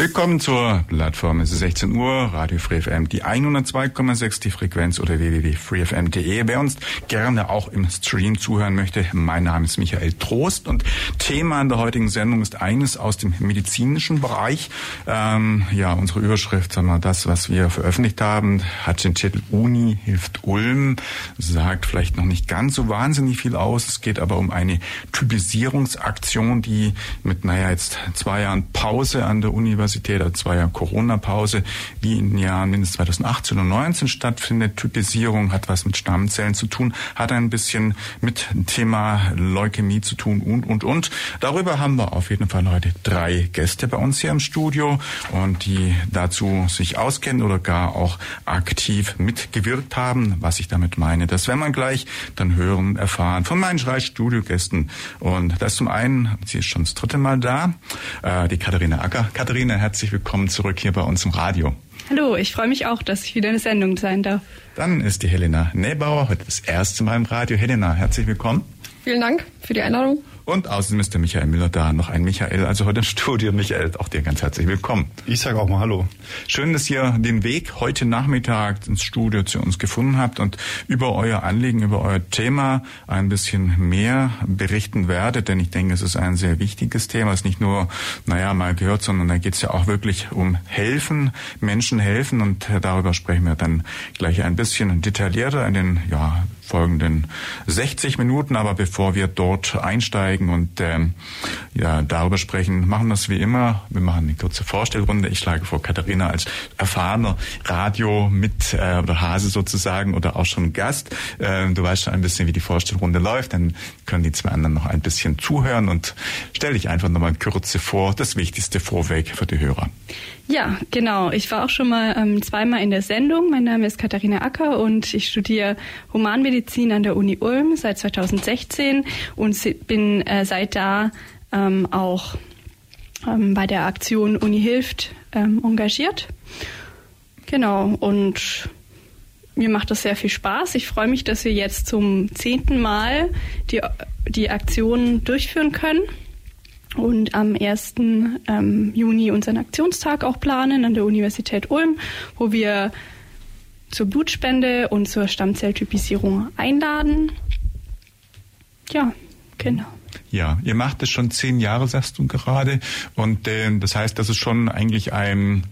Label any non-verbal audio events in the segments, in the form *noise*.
Willkommen zur Plattform. Es ist 16 Uhr, Radio Free FM, die 102,6 die Frequenz oder www.freefm.de. Wer uns gerne auch im Stream zuhören möchte, mein Name ist Michael Trost und Thema in der heutigen Sendung ist eines aus dem medizinischen Bereich. Ähm, ja, unsere Überschrift, sagen wir, das, was wir veröffentlicht haben, hat den Titel Uni hilft Ulm, sagt vielleicht noch nicht ganz so wahnsinnig viel aus. Es geht aber um eine Typisierungsaktion, die mit, naja, jetzt zwei Jahren Pause an der Universität Universität, also zwei Jahre Corona-Pause, wie in den Jahren mindestens 2018 und 2019 stattfindet. Typisierung hat was mit Stammzellen zu tun, hat ein bisschen mit Thema Leukämie zu tun und, und, und. Darüber haben wir auf jeden Fall heute drei Gäste bei uns hier im Studio und die dazu sich auskennen oder gar auch aktiv mitgewirkt haben. Was ich damit meine, das werden wir gleich dann hören, erfahren von meinen drei Studiogästen. Und das zum einen, sie ist schon das dritte Mal da, äh, die Katharina Acker. Katharina, herzlich willkommen zurück hier bei uns im Radio. Hallo, ich freue mich auch, dass ich wieder in der Sendung sein darf. Dann ist die Helena Nebauer heute das erste Mal im Radio. Helena, herzlich willkommen. Vielen Dank für die Einladung. Und außerdem ist der Michael Müller da, noch ein Michael, also heute im Studio. Michael, auch dir ganz herzlich willkommen. Ich sage auch mal Hallo. Schön, dass ihr den Weg heute Nachmittag ins Studio zu uns gefunden habt und über euer Anliegen, über euer Thema ein bisschen mehr berichten werdet, denn ich denke, es ist ein sehr wichtiges Thema. Es ist nicht nur, naja, mal gehört, sondern da geht es ja auch wirklich um helfen, Menschen helfen und darüber sprechen wir dann gleich ein bisschen detaillierter in den, ja, folgenden 60 Minuten. Aber bevor wir dort einsteigen und ähm, ja, darüber sprechen, machen wir es wie immer. Wir machen eine kurze Vorstellrunde. Ich schlage vor, Katharina als erfahrener Radio mit äh, oder Hase sozusagen oder auch schon Gast. Äh, du weißt schon ein bisschen, wie die Vorstellrunde läuft. Dann können die zwei anderen noch ein bisschen zuhören und stell dich einfach nochmal Kürze vor, das Wichtigste vorweg für die Hörer. Ja, genau. Ich war auch schon mal ähm, zweimal in der Sendung. Mein Name ist Katharina Acker und ich studiere Humanmedizin an der Uni Ulm seit 2016 und bin äh, seit da ähm, auch ähm, bei der Aktion Uni hilft ähm, engagiert. Genau. Und mir macht das sehr viel Spaß. Ich freue mich, dass wir jetzt zum zehnten Mal die, die Aktion durchführen können und am 1. Ähm, Juni unseren Aktionstag auch planen an der Universität Ulm, wo wir zur Blutspende und zur Stammzelltypisierung einladen. Ja, genau. Ja, ihr macht es schon zehn Jahre, sagst du gerade. Und äh, das heißt, das ist schon eigentlich ein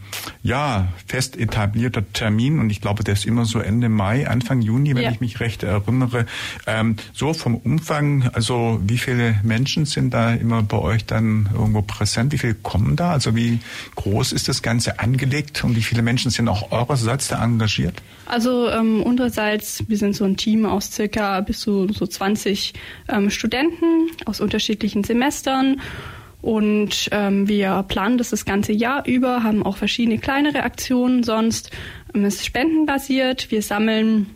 ja fest etablierter Termin. Und ich glaube, der ist immer so Ende Mai, Anfang Juni, wenn ja. ich mich recht erinnere. Ähm, so vom Umfang, also wie viele Menschen sind da immer bei euch dann irgendwo präsent? Wie viele kommen da? Also wie groß ist das Ganze angelegt und wie viele Menschen sind auch eurerseits da engagiert? Also ähm, unsererseits, wir sind so ein Team aus circa bis zu so 20 ähm, Studenten aus unterschiedlichen Semestern. Und ähm, wir planen das das ganze Jahr über, haben auch verschiedene kleinere Aktionen sonst. Ähm, es ist spendenbasiert. Wir sammeln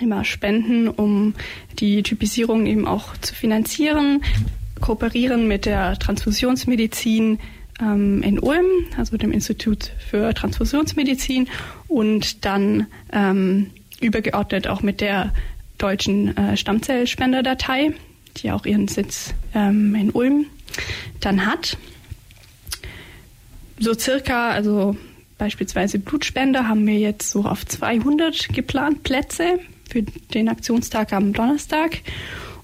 immer Spenden, um die Typisierung eben auch zu finanzieren, kooperieren mit der Transfusionsmedizin ähm, in Ulm, also dem Institut für Transfusionsmedizin und dann ähm, übergeordnet auch mit der deutschen äh, Stammzellspenderdatei, die auch ihren Sitz ähm, in Ulm dann hat. So circa, also beispielsweise Blutspender haben wir jetzt so auf 200 geplant Plätze für den Aktionstag am Donnerstag.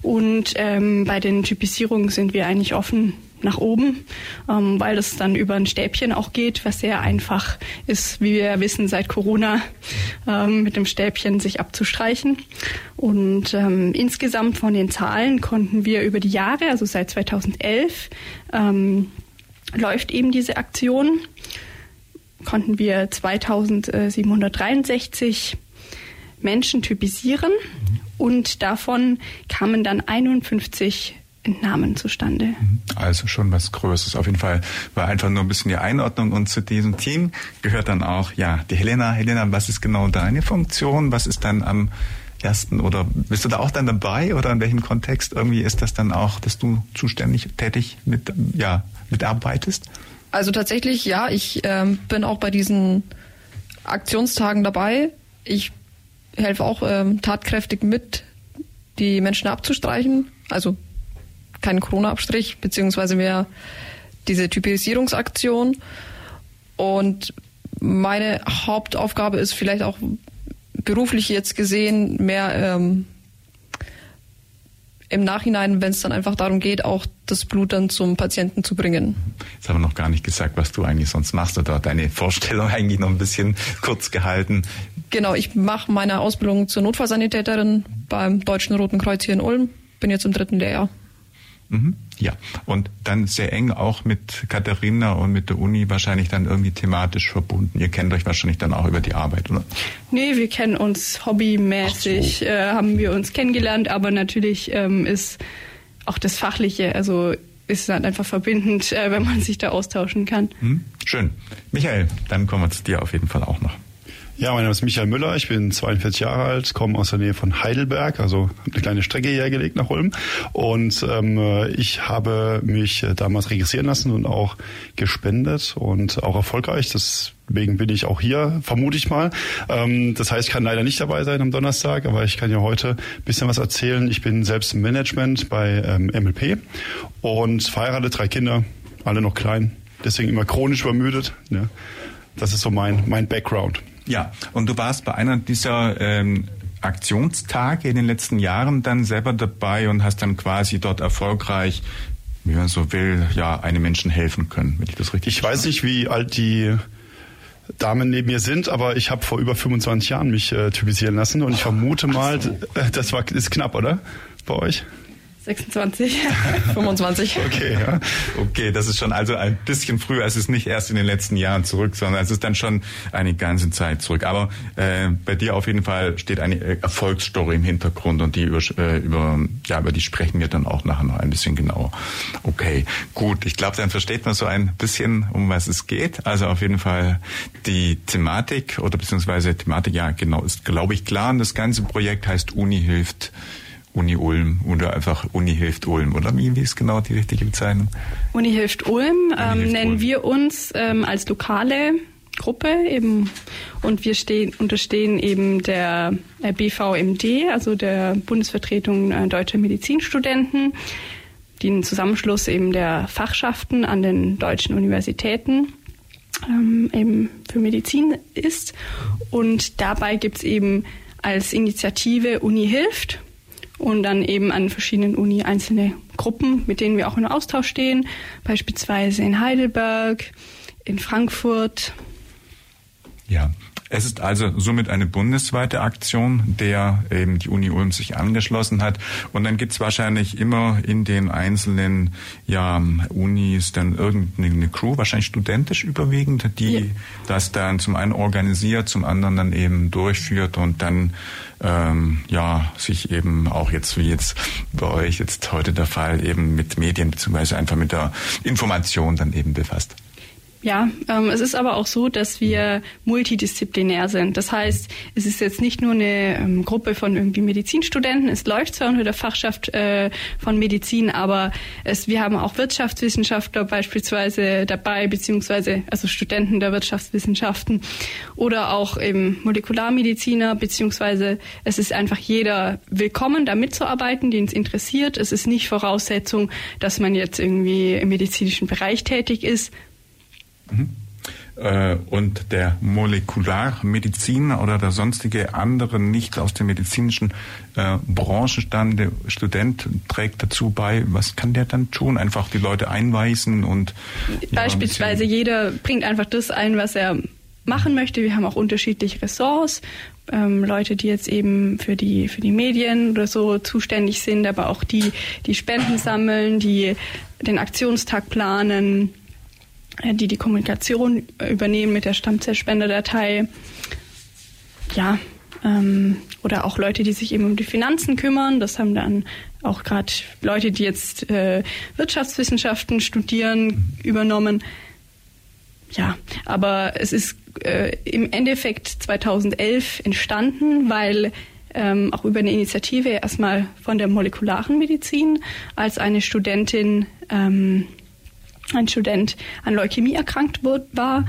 Und ähm, bei den Typisierungen sind wir eigentlich offen nach oben, ähm, weil das dann über ein Stäbchen auch geht, was sehr einfach ist, wie wir wissen, seit Corona ähm, mit dem Stäbchen sich abzustreichen. Und ähm, insgesamt von den Zahlen konnten wir über die Jahre, also seit 2011, ähm, läuft eben diese Aktion, konnten wir 2763 Menschen typisieren. Und davon kamen dann 51 Entnahmen zustande. Mhm. Also schon was Größeres. Auf jeden Fall war einfach nur ein bisschen die Einordnung. Und zu diesem Team gehört dann auch, ja, die Helena. Helena, was ist genau deine Funktion? Was ist dann am ersten oder bist du da auch dann dabei oder in welchem Kontext irgendwie ist das dann auch, dass du zuständig tätig mit, ja, mitarbeitest? Also tatsächlich, ja, ich ähm, bin auch bei diesen Aktionstagen dabei. Ich helfe auch ähm, tatkräftig mit, die Menschen abzustreichen. Also kein Corona-Abstrich, beziehungsweise mehr diese Typisierungsaktion. Und meine Hauptaufgabe ist vielleicht auch beruflich jetzt gesehen mehr ähm, im Nachhinein, wenn es dann einfach darum geht, auch das Blut dann zum Patienten zu bringen. Jetzt haben wir noch gar nicht gesagt, was du eigentlich sonst machst oder deine Vorstellung *laughs* eigentlich noch ein bisschen kurz gehalten. Genau, ich mache meine Ausbildung zur Notfallsanitäterin beim Deutschen Roten Kreuz hier in Ulm. Bin jetzt im dritten Lehrjahr. Mhm. Ja, und dann sehr eng auch mit Katharina und mit der Uni wahrscheinlich dann irgendwie thematisch verbunden. Ihr kennt euch wahrscheinlich dann auch über die Arbeit, oder? Nee, wir kennen uns hobbymäßig, so. äh, haben wir uns kennengelernt, aber natürlich ähm, ist auch das Fachliche, also ist dann einfach verbindend, äh, wenn man sich da austauschen kann. Mhm. Schön. Michael, dann kommen wir zu dir auf jeden Fall auch noch. Ja, mein Name ist Michael Müller, ich bin 42 Jahre alt, komme aus der Nähe von Heidelberg, also eine kleine Strecke hierher gelegt nach Ulm. Und ähm, ich habe mich äh, damals registrieren lassen und auch gespendet und auch erfolgreich. Deswegen bin ich auch hier, vermute ich mal. Ähm, das heißt, ich kann leider nicht dabei sein am Donnerstag, aber ich kann ja heute ein bisschen was erzählen. Ich bin selbst im Management bei ähm, MLP und verheiratet, drei Kinder, alle noch klein, deswegen immer chronisch übermüdet. Ja. Das ist so mein, mein Background. Ja, und du warst bei einer dieser ähm, Aktionstage in den letzten Jahren dann selber dabei und hast dann quasi dort erfolgreich, wie man so will, ja, einem Menschen helfen können, wenn ich das richtig Ich weiß nicht, wie alt die Damen neben mir sind, aber ich habe vor über 25 Jahren mich äh, typisieren lassen und ich vermute mal, so. das war ist knapp, oder? Bei euch? 26, 25. *laughs* Okay, ja. Okay, das ist schon also ein bisschen früher. Es ist nicht erst in den letzten Jahren zurück, sondern es ist dann schon eine ganze Zeit zurück. Aber äh, bei dir auf jeden Fall steht eine Erfolgsstory im Hintergrund und die über, äh, über, ja, über die sprechen wir dann auch nachher noch ein bisschen genauer. Okay, gut. Ich glaube, dann versteht man so ein bisschen, um was es geht. Also auf jeden Fall die Thematik oder beziehungsweise Thematik, ja genau, ist glaube ich klar. Und das ganze Projekt heißt Uni hilft Uni Ulm oder einfach Uni hilft Ulm oder wie, wie ist genau die richtige Bezeichnung? Uni hilft Ulm Uni ähm, hilft nennen Ulm. wir uns ähm, als lokale Gruppe eben und wir stehen, unterstehen eben der äh, BVMD, also der Bundesvertretung äh, deutscher Medizinstudenten, die ein Zusammenschluss eben der Fachschaften an den deutschen Universitäten ähm, eben für Medizin ist. Und dabei gibt es eben als Initiative Uni hilft und dann eben an verschiedenen Uni einzelne Gruppen, mit denen wir auch in Austausch stehen, beispielsweise in Heidelberg, in Frankfurt. Ja, es ist also somit eine bundesweite Aktion, der eben die Uni Ulm sich angeschlossen hat. Und dann gibt's wahrscheinlich immer in den einzelnen ja, Unis dann irgendeine Crew, wahrscheinlich studentisch überwiegend, die ja. das dann zum einen organisiert, zum anderen dann eben durchführt und dann ähm, ja sich eben auch jetzt wie jetzt bei euch jetzt heute der Fall eben mit Medien beziehungsweise einfach mit der Information dann eben befasst. Ja, ähm, es ist aber auch so, dass wir multidisziplinär sind. Das heißt, es ist jetzt nicht nur eine ähm, Gruppe von irgendwie Medizinstudenten. Es läuft zwar unter der Fachschaft äh, von Medizin, aber es, wir haben auch Wirtschaftswissenschaftler beispielsweise dabei, beziehungsweise also Studenten der Wirtschaftswissenschaften oder auch eben Molekularmediziner, beziehungsweise es ist einfach jeder willkommen, da mitzuarbeiten, den es interessiert. Es ist nicht Voraussetzung, dass man jetzt irgendwie im medizinischen Bereich tätig ist, Mhm. Äh, und der Molekularmediziner oder der sonstige andere nicht aus der medizinischen äh, Branche stammende Student trägt dazu bei. Was kann der dann tun? Einfach die Leute einweisen und beispielsweise ja, jeder bringt einfach das ein, was er machen möchte. Wir haben auch unterschiedliche Ressorts. Ähm, Leute, die jetzt eben für die für die Medien oder so zuständig sind, aber auch die, die Spenden sammeln, die den Aktionstag planen, die die Kommunikation übernehmen mit der Stammzellspenderdatei. Ja, ähm, oder auch Leute, die sich eben um die Finanzen kümmern. Das haben dann auch gerade Leute, die jetzt äh, Wirtschaftswissenschaften studieren, übernommen. Ja, aber es ist äh, im Endeffekt 2011 entstanden, weil ähm, auch über eine Initiative erstmal von der molekularen Medizin, als eine Studentin, ähm, ein Student an Leukämie erkrankt war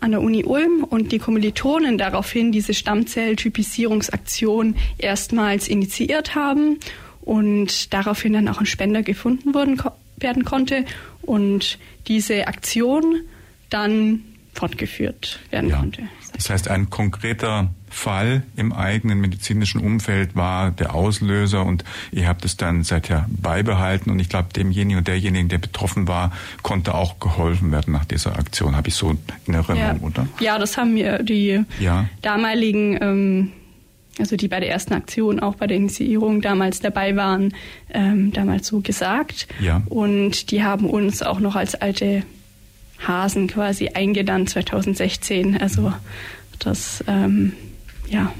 an der Uni Ulm und die Kommilitonen daraufhin diese Stammzelltypisierungsaktion erstmals initiiert haben und daraufhin dann auch ein Spender gefunden worden, werden konnte und diese Aktion dann fortgeführt werden ja. konnte. Das heißt, ein konkreter Fall im eigenen medizinischen Umfeld war der Auslöser und ihr habt es dann seither beibehalten und ich glaube, demjenigen und derjenigen, der betroffen war, konnte auch geholfen werden nach dieser Aktion. Habe ich so in Erinnerung, ja. oder? Ja, das haben mir die ja. damaligen ähm, also die bei der ersten Aktion, auch bei der Initiierung damals dabei waren, ähm, damals so gesagt. Ja. Und die haben uns auch noch als alte Hasen quasi eingeladen 2016. Also das, ähm, ja.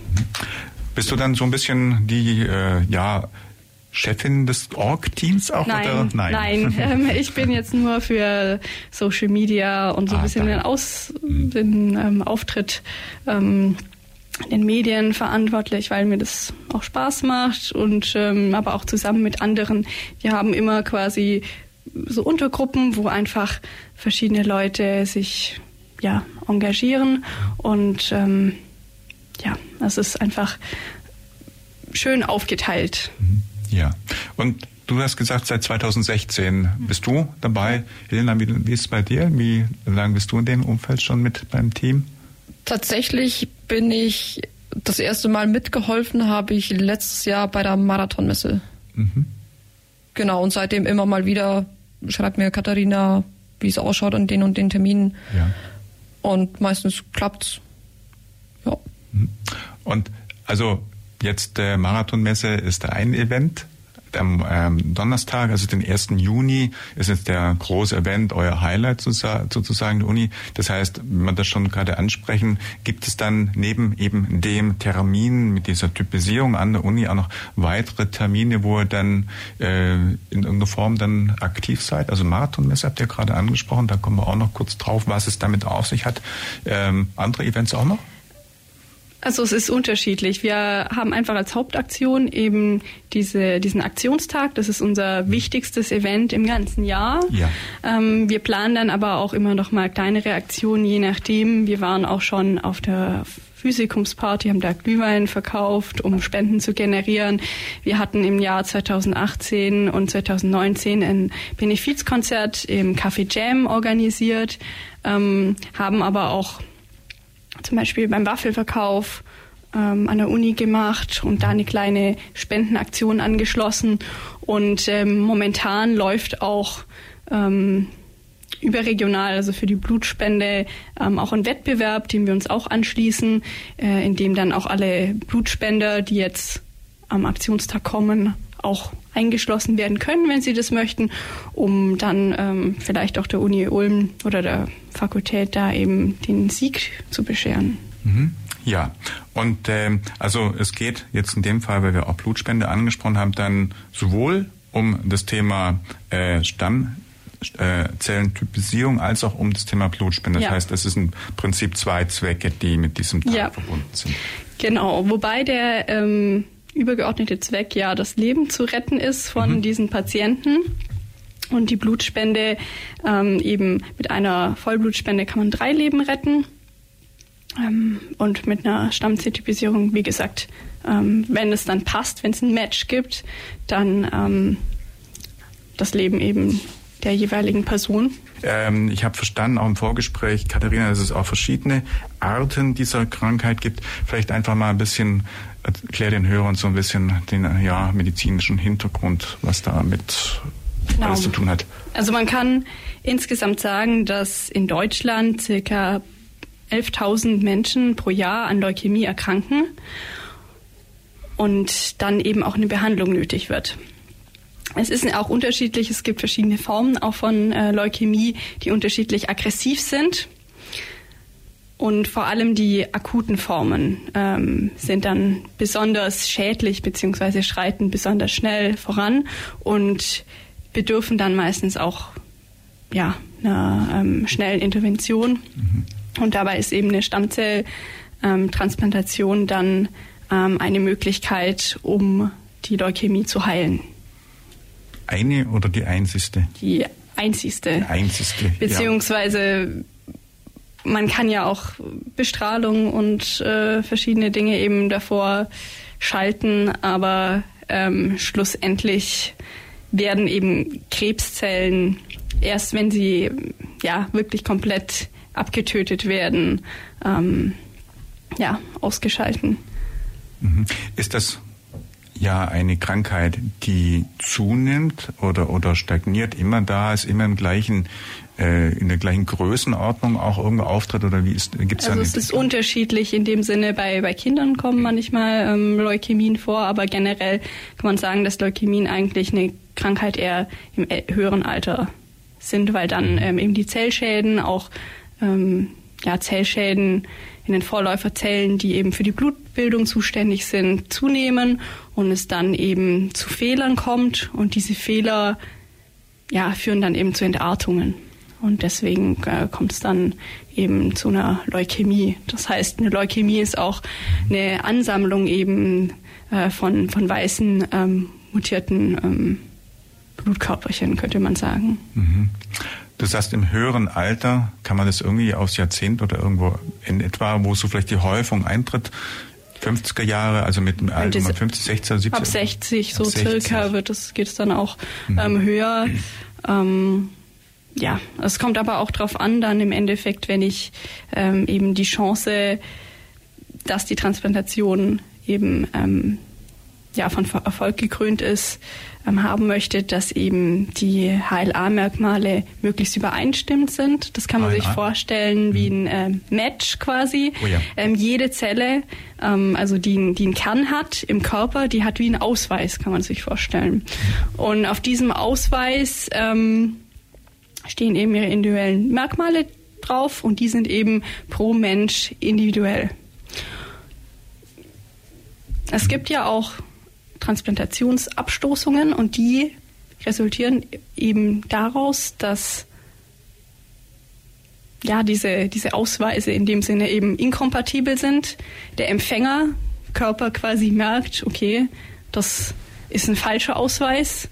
Bist du dann so ein bisschen die, äh, ja, Chefin des Org-Teams auch? Nein, oder? nein. nein. *laughs* Ähm, ich bin jetzt nur für Social Media und so ein ah, bisschen den, Aus, den ähm, Auftritt ähm, in den Medien verantwortlich, weil mir das auch Spaß macht und ähm, aber auch zusammen mit anderen. Wir haben immer quasi so Untergruppen, wo einfach verschiedene Leute sich ja engagieren und ähm, ja, es ist einfach schön aufgeteilt. Mhm. Ja, und du hast gesagt, seit 2016 bist du dabei. Helena, wie, wie ist es bei dir? Wie lange bist du in dem Umfeld schon mit beim Team? Tatsächlich bin ich das erste Mal mitgeholfen, habe ich letztes Jahr bei der Marathonmesse. Mhm. Genau, und seitdem immer mal wieder schreibt mir Katharina, wie es ausschaut an den und den Terminen. Ja. Und meistens klappt's. Und also jetzt der Marathonmesse ist ein Event am ähm, Donnerstag, also den 1. Juni, ist jetzt der große Event, euer Highlight sozusagen der Uni. Das heißt, wenn wir das schon gerade ansprechen, gibt es dann neben eben dem Termin mit dieser Typisierung an der Uni auch noch weitere Termine, wo ihr dann äh, in irgendeiner Form dann aktiv seid? Also Marathonmesse habt ihr gerade angesprochen, da kommen wir auch noch kurz drauf, was es damit auf sich hat. Ähm, andere Events auch noch? Also es ist unterschiedlich. Wir haben einfach als Hauptaktion eben diese, diesen Aktionstag. Das ist unser wichtigstes Event im ganzen Jahr. Ja. Ähm, wir planen dann aber auch immer noch mal kleinere Aktionen, je nachdem. Wir waren auch schon auf der Physikumsparty, haben da Glühwein verkauft, um Spenden zu generieren. Wir hatten im Jahr 2018 und 2019 ein Benefizkonzert im Café Jam organisiert, ähm, haben aber auch zum Beispiel beim Waffelverkauf ähm, an der Uni gemacht und da eine kleine Spendenaktion angeschlossen. Und ähm, momentan läuft auch ähm, überregional, also für die Blutspende, ähm, auch ein Wettbewerb, dem wir uns auch anschließen, äh, in dem dann auch alle Blutspender, die jetzt am Aktionstag kommen, auch eingeschlossen werden können, wenn sie das möchten, um dann ähm, vielleicht auch der Uni Ulm oder der Fakultät da eben den Sieg zu bescheren. Mhm. Ja, und ähm, also es geht jetzt in dem Fall, weil wir auch Blutspende angesprochen haben, dann sowohl um das Thema äh, Stammzellentypisierung äh, als auch um das Thema Blutspende. Das ja. heißt, es ist im Prinzip zwei Zwecke, die mit diesem Tag ja. verbunden sind. Genau, wobei der ähm, übergeordnete Zweck ja das Leben zu retten ist von mhm. diesen Patienten. Und die Blutspende, ähm, eben mit einer Vollblutspende kann man drei Leben retten. Ähm, und mit einer Stammzelltypisierung, wie gesagt, ähm, wenn es dann passt, wenn es ein Match gibt, dann ähm, das Leben eben der jeweiligen Person. Ähm, ich habe verstanden, auch im Vorgespräch, Katharina, dass es auch verschiedene Arten dieser Krankheit gibt. Vielleicht einfach mal ein bisschen, erklär den Hörern so ein bisschen den ja, medizinischen Hintergrund, was damit genau. alles zu tun hat. Also man kann insgesamt sagen, dass in Deutschland circa 11.000 Menschen pro Jahr an Leukämie erkranken und dann eben auch eine Behandlung nötig wird. Es ist auch unterschiedlich. Es gibt verschiedene Formen auch von äh, Leukämie, die unterschiedlich aggressiv sind. Und vor allem die akuten Formen ähm, sind dann besonders schädlich beziehungsweise schreiten besonders schnell voran und bedürfen dann meistens auch ja, einer ähm, schnellen Intervention. Mhm. Und dabei ist eben eine Stammzelltransplantation dann ähm, eine Möglichkeit, um die Leukämie zu heilen. Eine oder die einzigste? Die einzigste. Die einzigste. Beziehungsweise. Man kann ja auch Bestrahlung und äh, verschiedene Dinge eben davor schalten, aber ähm, schlussendlich werden eben Krebszellen erst, wenn sie ja wirklich komplett abgetötet werden, ähm, ja ausgeschalten. Mhm. Ist das ja eine Krankheit, die zunimmt oder, oder stagniert, immer da ist, immer im gleichen, äh, in der gleichen Größenordnung auch irgendwo auftritt oder wie ist, gibt's Also es ist unterschiedlich in dem Sinne, bei, bei Kindern kommen manchmal ähm, Leukämien vor, aber generell kann man sagen, dass Leukämien eigentlich eine Krankheit eher im höheren Alter sind, weil dann mhm. ähm, eben die Zellschäden auch ähm, ja, Zellschäden in den Vorläuferzellen, die eben für die Blutbildung zuständig sind, zunehmen und es dann eben zu Fehlern kommt und diese Fehler ja, führen dann eben zu Entartungen. Und deswegen äh, kommt es dann eben zu einer Leukämie. Das heißt, eine Leukämie ist auch eine Ansammlung eben äh, von, von weißen ähm, mutierten ähm, Blutkörperchen, könnte man sagen. Mhm. Du sagst, im höheren Alter kann man das irgendwie aufs Jahrzehnt oder irgendwo in etwa, wo so vielleicht die Häufung eintritt, 50er Jahre, also mit dem Alter 50, 60, 70? Ab 60, so ab 60. circa wird es, geht es dann auch mhm. ähm, höher. Ähm, ja, es kommt aber auch darauf an, dann im Endeffekt, wenn ich ähm, eben die Chance, dass die Transplantation eben ähm, ja, von Erfolg gekrönt ist, haben möchte, dass eben die HLA-Merkmale möglichst übereinstimmend sind. Das kann man HLA. sich vorstellen wie ein äh, Match quasi. Oh ja. ähm, jede Zelle, ähm, also die, die einen Kern hat im Körper, die hat wie einen Ausweis, kann man sich vorstellen. Und auf diesem Ausweis ähm, stehen eben ihre individuellen Merkmale drauf und die sind eben pro Mensch individuell. Es gibt ja auch Transplantationsabstoßungen und die resultieren eben daraus, dass ja, diese, diese Ausweise in dem Sinne eben inkompatibel sind. Der Empfängerkörper quasi merkt, okay, das ist ein falscher Ausweis,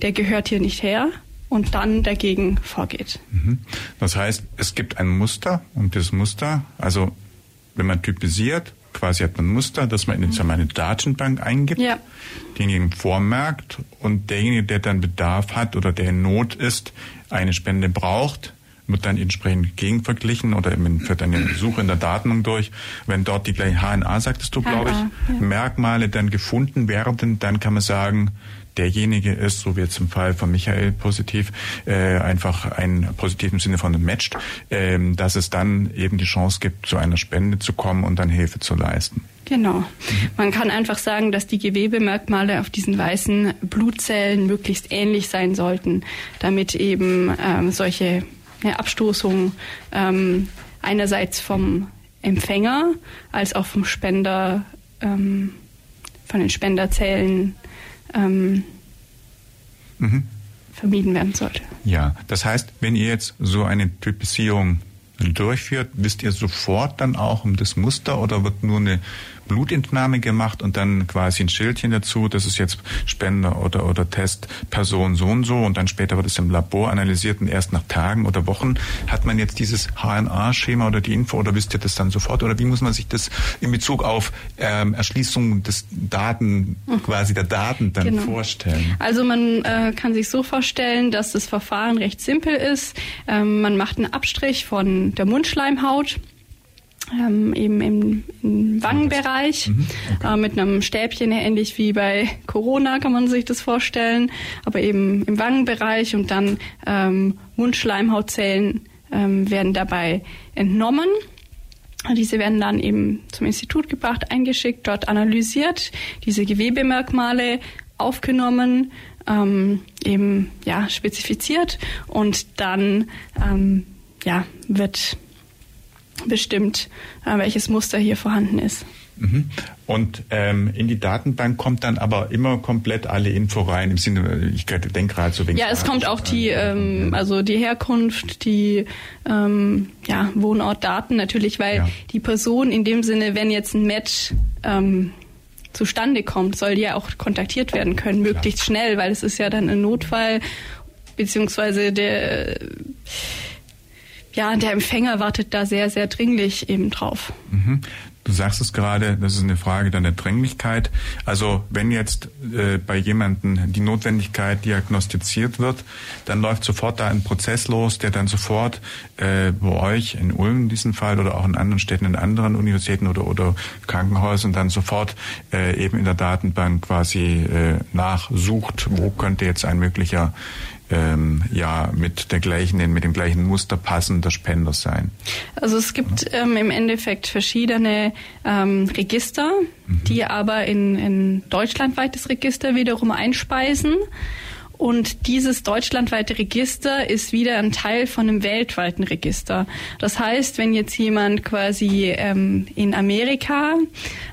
der gehört hier nicht her und dann dagegen vorgeht. Mhm. Das heißt, es gibt ein Muster und das Muster, also wenn man typisiert, quasi hat man ein Muster, das man in eine Datenbank eingibt, ja. denjenigen vormerkt und derjenige, der dann Bedarf hat oder der in Not ist, eine Spende braucht, wird dann entsprechend gegenverglichen oder führt eine Suche in der Datenbank durch. Wenn dort die gleichen HNA, sagtest du, glaube ich, ja. Merkmale dann gefunden werden, dann kann man sagen, derjenige ist, so wie jetzt im Fall von Michael positiv, äh, einfach einen positiven Sinne von matcht, äh, dass es dann eben die Chance gibt, zu einer Spende zu kommen und dann Hilfe zu leisten. Genau. Man kann einfach sagen, dass die Gewebemerkmale auf diesen weißen Blutzellen möglichst ähnlich sein sollten, damit eben ähm, solche ja, Abstoßungen ähm, einerseits vom Empfänger als auch vom Spender, ähm, von den Spenderzellen ähm, mhm. vermieden werden sollte. Ja, das heißt, wenn ihr jetzt so eine Typisierung durchführt, wisst ihr sofort dann auch um das Muster oder wird nur eine Blutentnahme gemacht und dann quasi ein Schildchen dazu, das ist jetzt Spender oder, oder Testperson so und so und dann später wird es im Labor analysiert und erst nach Tagen oder Wochen hat man jetzt dieses HNA-Schema oder die Info oder wisst ihr das dann sofort oder wie muss man sich das in Bezug auf ähm, Erschließung des Daten, mhm. quasi der Daten dann genau. vorstellen? Also man äh, kann sich so vorstellen, dass das Verfahren recht simpel ist. Ähm, man macht einen Abstrich von der Mundschleimhaut ähm, eben im, im Wangenbereich mhm. okay. äh, mit einem Stäbchen, ähnlich wie bei Corona kann man sich das vorstellen, aber eben im Wangenbereich und dann ähm, Mundschleimhautzellen ähm, werden dabei entnommen. Diese werden dann eben zum Institut gebracht, eingeschickt, dort analysiert, diese Gewebemerkmale aufgenommen, ähm, eben ja spezifiziert und dann ähm, ja wird bestimmt, äh, welches Muster hier vorhanden ist. Mhm. Und ähm, in die Datenbank kommt dann aber immer komplett alle Info rein, im Sinne, ich denke gerade so wenig. Ja, es kommt auch die, ähm, also die Herkunft, die ähm, ja, Wohnortdaten natürlich, weil ja. die Person in dem Sinne, wenn jetzt ein Match ähm, zustande kommt, soll die ja auch kontaktiert werden können, möglichst Klar. schnell, weil es ist ja dann ein Notfall, beziehungsweise der ja, der Empfänger wartet da sehr, sehr dringlich eben drauf. Mhm. Du sagst es gerade, das ist eine Frage dann der Dringlichkeit. Also wenn jetzt äh, bei jemandem die Notwendigkeit diagnostiziert wird, dann läuft sofort da ein Prozess los, der dann sofort äh, bei euch in Ulm in diesem Fall oder auch in anderen Städten, in anderen Universitäten oder, oder Krankenhäusern dann sofort äh, eben in der Datenbank quasi äh, nachsucht, wo könnte jetzt ein möglicher ähm, ja mit der gleichen, mit dem gleichen Muster passender Spender sein? Also es gibt ähm, im Endeffekt verschiedene ähm, Register, mhm. die aber in, in deutschlandweites Register wiederum einspeisen. Und dieses deutschlandweite Register ist wieder ein Teil von einem weltweiten Register. Das heißt, wenn jetzt jemand quasi ähm, in Amerika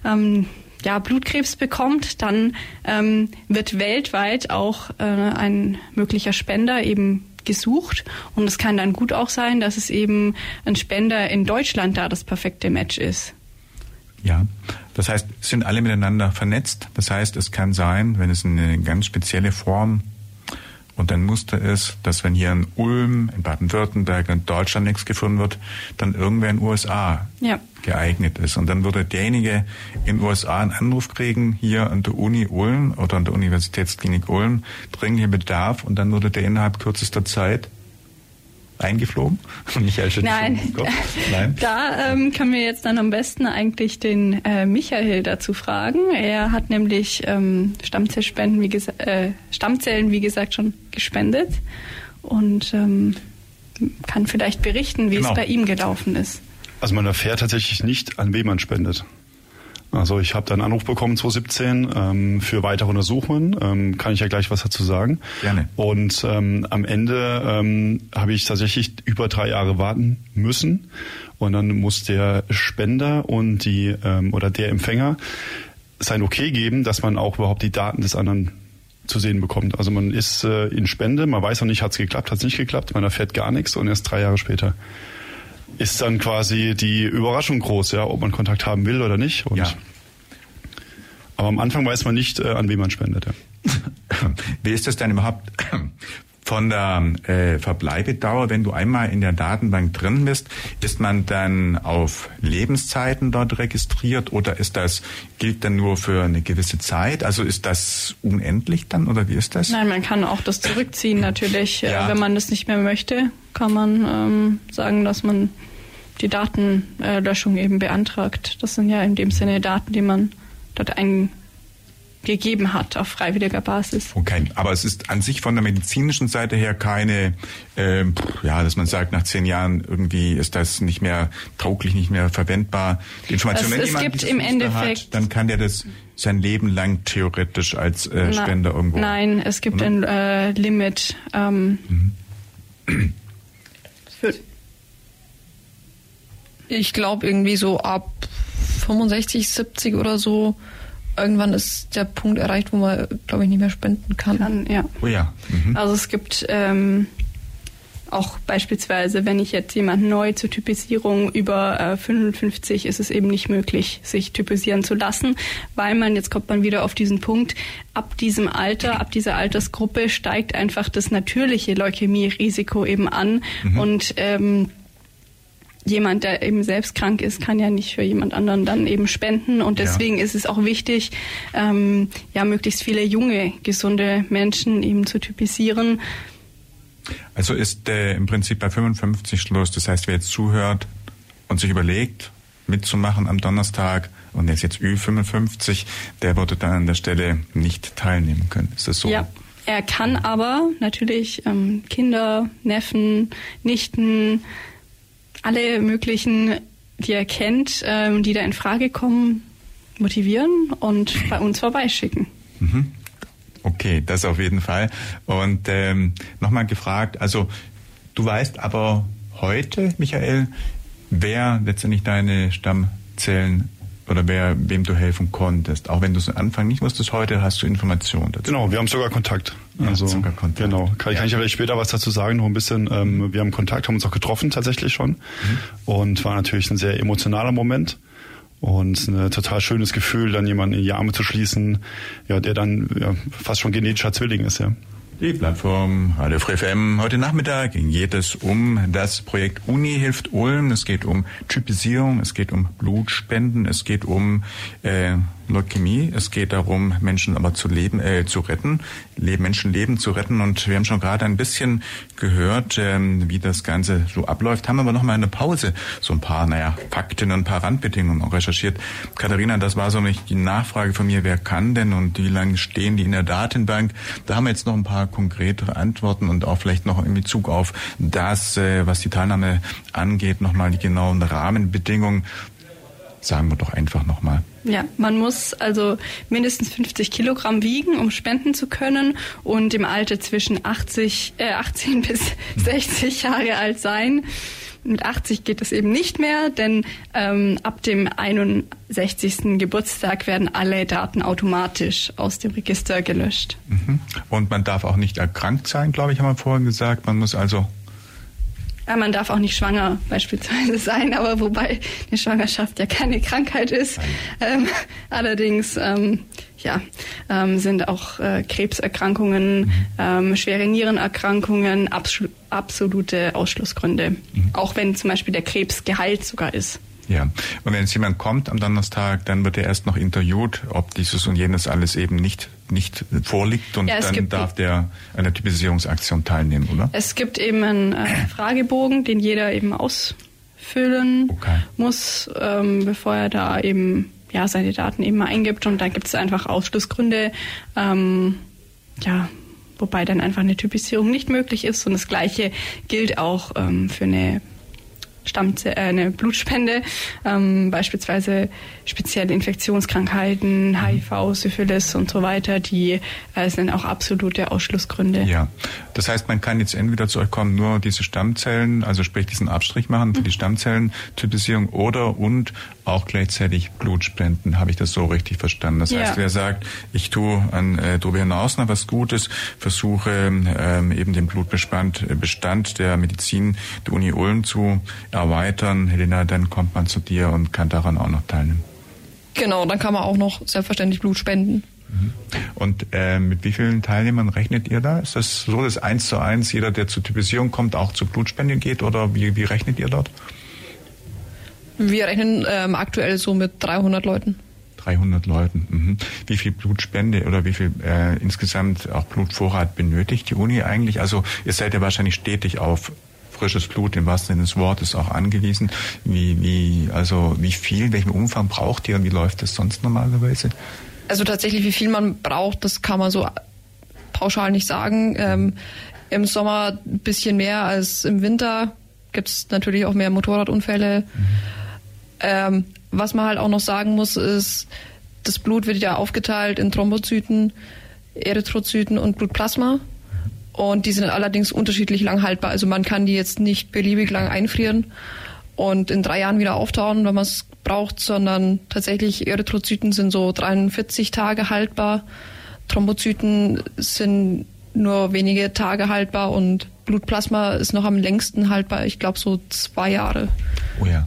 ähm, ja, Blutkrebs bekommt, dann ähm, wird weltweit auch äh, ein möglicher Spender eben gesucht. Und es kann dann gut auch sein, dass es eben ein Spender in Deutschland da das perfekte Match ist. Ja, das heißt, sind alle miteinander vernetzt. Das heißt, es kann sein, wenn es eine ganz spezielle Form und ein Muster ist, dass wenn hier in Ulm, in Baden-Württemberg, in Deutschland nichts gefunden wird, dann irgendwer in den USA ja. geeignet ist. Und dann würde derjenige in den USA einen Anruf kriegen, hier an der Uni Ulm oder an der Universitätsklinik Ulm, dringlicher Bedarf und dann würde der innerhalb kürzester Zeit eingeflogen? *laughs* Michael Nein. Nein. Da ähm, können wir jetzt dann am besten eigentlich den äh, Michael dazu fragen. Er hat nämlich ähm, Stammzellspenden, wie äh, Stammzellen, wie gesagt, schon gespendet und ähm, kann vielleicht berichten, wie genau. es bei ihm gelaufen ist. Also man erfährt tatsächlich nicht, an wen man spendet. Also ich habe da einen Anruf bekommen 2017 ähm, für weitere Untersuchungen. Ähm, kann ich ja gleich was dazu sagen. Gerne. Und ähm, am Ende ähm, habe ich tatsächlich über drei Jahre warten müssen. Und dann muss der Spender und die ähm, oder der Empfänger sein Okay geben, dass man auch überhaupt die Daten des anderen zu sehen bekommt. Also man ist äh, in Spende, man weiß noch nicht, hat es geklappt, hat es nicht geklappt, man erfährt gar nichts und erst drei Jahre später ist dann quasi die Überraschung groß, ja, ob man Kontakt haben will oder nicht. Und ja. Aber am Anfang weiß man nicht, äh, an wen man spendet. Ja. Wie ist das denn überhaupt von der äh, Verbleibedauer, wenn du einmal in der Datenbank drin bist, ist man dann auf Lebenszeiten dort registriert oder ist das gilt dann nur für eine gewisse Zeit? Also ist das unendlich dann oder wie ist das? Nein, man kann auch das zurückziehen natürlich, äh, ja. wenn man das nicht mehr möchte, kann man ähm, sagen, dass man die Datenlöschung eben beantragt. Das sind ja in dem Sinne Daten, die man dort eingegeben hat auf freiwilliger Basis. Okay, aber es ist an sich von der medizinischen Seite her keine, äh, ja, dass man sagt, nach zehn Jahren irgendwie ist das nicht mehr tauglich, nicht mehr verwendbar. Die Information, wenn jemand gibt im Endeffekt, hat, dann kann der das sein Leben lang theoretisch als äh, Spender Na, irgendwo. Nein, es gibt oder? ein äh, Limit. Ähm, mhm. für, ich glaube irgendwie so ab 65, 70 oder so. Irgendwann ist der Punkt erreicht, wo man, glaube ich, nicht mehr spenden kann. kann ja. Oh ja. Mhm. Also es gibt ähm, auch beispielsweise, wenn ich jetzt jemanden neu zur Typisierung über äh, 55 ist es eben nicht möglich, sich typisieren zu lassen, weil man, jetzt kommt man wieder auf diesen Punkt, ab diesem Alter, ab dieser Altersgruppe steigt einfach das natürliche Leukämie-Risiko eben an mhm. und ähm, jemand, der eben selbst krank ist, kann ja nicht für jemand anderen dann eben spenden. Und deswegen ja. ist es auch wichtig, ähm, ja, möglichst viele junge, gesunde Menschen eben zu typisieren. Also ist äh, im Prinzip bei 55 Schluss. Das heißt, wer jetzt zuhört und sich überlegt, mitzumachen am Donnerstag und jetzt jetzt Ü55, der würde dann an der Stelle nicht teilnehmen können. Ist das so? Ja. Er kann aber natürlich ähm, Kinder, Neffen, Nichten, alle möglichen, die er kennt, ähm, die da in Frage kommen, motivieren und bei uns vorbeischicken. Mhm. Okay, das auf jeden Fall. Und ähm, nochmal gefragt, also du weißt aber heute, Michael, wer letztendlich deine Stammzellen oder wer, wem du helfen konntest. Auch wenn du es am Anfang nicht wusstest, heute hast du Informationen dazu. Genau, wir haben sogar Kontakt. Ja, also, sogar Kontakt. Genau. Kann, Ja. kann ich ja vielleicht später was dazu sagen, noch ein bisschen. Ähm, wir haben Kontakt, haben uns auch getroffen tatsächlich schon. Mhm. Und war natürlich ein sehr emotionaler Moment. Und ein total schönes Gefühl, dann jemanden in die Arme zu schließen, ja, der dann ja, fast schon genetischer Zwilling ist, ja. Die Plattform Free FM. Heute Nachmittag geht es um das Projekt Uni hilft Ulm. Es geht um Typisierung, es geht um Blutspenden, es geht um äh, Leukämie, es geht darum, Menschen aber zu leben, äh, zu retten, Le Menschenleben zu retten. Und wir haben schon gerade ein bisschen gehört, ähm, wie das Ganze so abläuft. Haben aber noch mal eine Pause, so ein paar, naja, Fakten und ein paar Randbedingungen auch recherchiert. Katharina, das war so nicht die Nachfrage von mir, wer kann denn und wie lange stehen die in der Datenbank? Da haben wir jetzt noch ein paar konkretere Antworten und auch vielleicht noch in Bezug auf das, äh, was die Teilnahme angeht, nochmal die genauen Rahmenbedingungen. Sagen wir doch einfach nochmal. Ja, man muss also mindestens 50 Kilogramm wiegen, um spenden zu können und im Alter zwischen 80, äh, 18 bis *laughs* 60 Jahre alt sein. Mit 80 geht das eben nicht mehr, denn ähm, ab dem 61. Geburtstag werden alle Daten automatisch aus dem Register gelöscht. Mhm. Und man darf auch nicht erkrankt sein, glaube ich, haben wir vorhin gesagt. Man muss also Ja, man darf auch nicht schwanger beispielsweise sein, aber wobei eine Schwangerschaft ja keine Krankheit ist. Ähm, allerdings ähm, ja, ähm, sind auch äh, Krebserkrankungen, ähm, schwere Nierenerkrankungen abs absolute Ausschlussgründe. Auch wenn zum Beispiel der Krebs geheilt sogar ist. Ja, und wenn jetzt jemand kommt am Donnerstag, dann wird er erst noch interviewt, ob dieses und jenes alles eben nicht, nicht vorliegt und Ja, dann darf der an der Typisierungsaktion teilnehmen, oder? Es gibt eben einen äh, Fragebogen, den jeder eben ausfüllen Okay. muss, ähm, bevor er da eben ja seine Daten eben mal eingibt und dann gibt es einfach Ausschlussgründe, ähm, ja, wobei dann einfach eine Typisierung nicht möglich ist und das Gleiche gilt auch ähm, für eine Stammze äh, eine Blutspende, ähm, beispielsweise spezielle Infektionskrankheiten, HIV, Syphilis und so weiter, die äh, sind auch absolute Ausschlussgründe. Ja, das heißt, man kann jetzt entweder zu euch kommen, nur diese Stammzellen, also sprich diesen Abstrich machen für die Stammzellentypisierung oder und auch gleichzeitig Blut spenden. Habe ich das so richtig verstanden? Das Ja. heißt, wer sagt, ich tue an äh, darüber hinaus noch was Gutes, versuche ähm, eben den Blutbestand äh, Bestand der Medizin der Uni Ulm zu erweitern, Helena, dann kommt man zu dir und kann daran auch noch teilnehmen. Genau, dann kann man auch noch selbstverständlich Blut spenden. Und äh, mit wie vielen Teilnehmern rechnet ihr da? Ist das so, dass eins zu eins jeder, der zur Typisierung kommt, auch zur Blutspende geht oder wie, wie rechnet ihr dort? Wir rechnen ähm, aktuell so mit 300 Leuten. 300 Leuten. Mhm. Wie viel Blutspende oder wie viel äh, insgesamt auch Blutvorrat benötigt die Uni eigentlich? Also ihr seid ja wahrscheinlich stetig auf frisches Blut im wahrsten Sinne des Wortes auch angewiesen. Wie, wie, also wie viel, welchen Umfang braucht ihr und wie läuft das sonst normalerweise? Also tatsächlich, wie viel man braucht, das kann man so pauschal nicht sagen. Ähm, Im Sommer ein bisschen mehr als im Winter. Gibt es natürlich auch mehr Motorradunfälle. Ähm, was man halt auch noch sagen muss, ist, das Blut wird ja aufgeteilt in Thrombozyten, Erythrozyten und Blutplasma. Und die sind allerdings unterschiedlich lang haltbar. Also man kann die jetzt nicht beliebig lang einfrieren und in drei Jahren wieder auftauen, wenn man es braucht, sondern tatsächlich Erythrozyten sind so 43 Tage haltbar. Thrombozyten sind nur wenige Tage haltbar und Blutplasma ist noch am längsten haltbar. Ich glaube so zwei Jahre. Oh ja.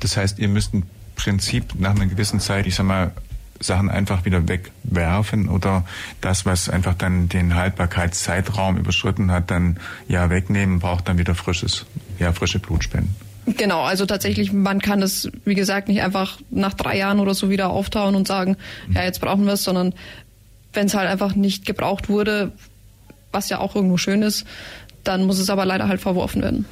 Das heißt, ihr müsst im Prinzip nach einer gewissen Zeit, ich sag mal, Sachen einfach wieder wegwerfen oder das, was einfach dann den Haltbarkeitszeitraum überschritten hat, dann ja wegnehmen, braucht dann wieder frisches, ja, frische Blutspenden. Genau, also tatsächlich, man kann das, wie gesagt, nicht einfach nach drei Jahren oder so wieder auftauen und sagen, ja, jetzt brauchen wir es, sondern wenn es halt einfach nicht gebraucht wurde, was ja auch irgendwo schön ist, dann muss es aber leider halt verworfen werden.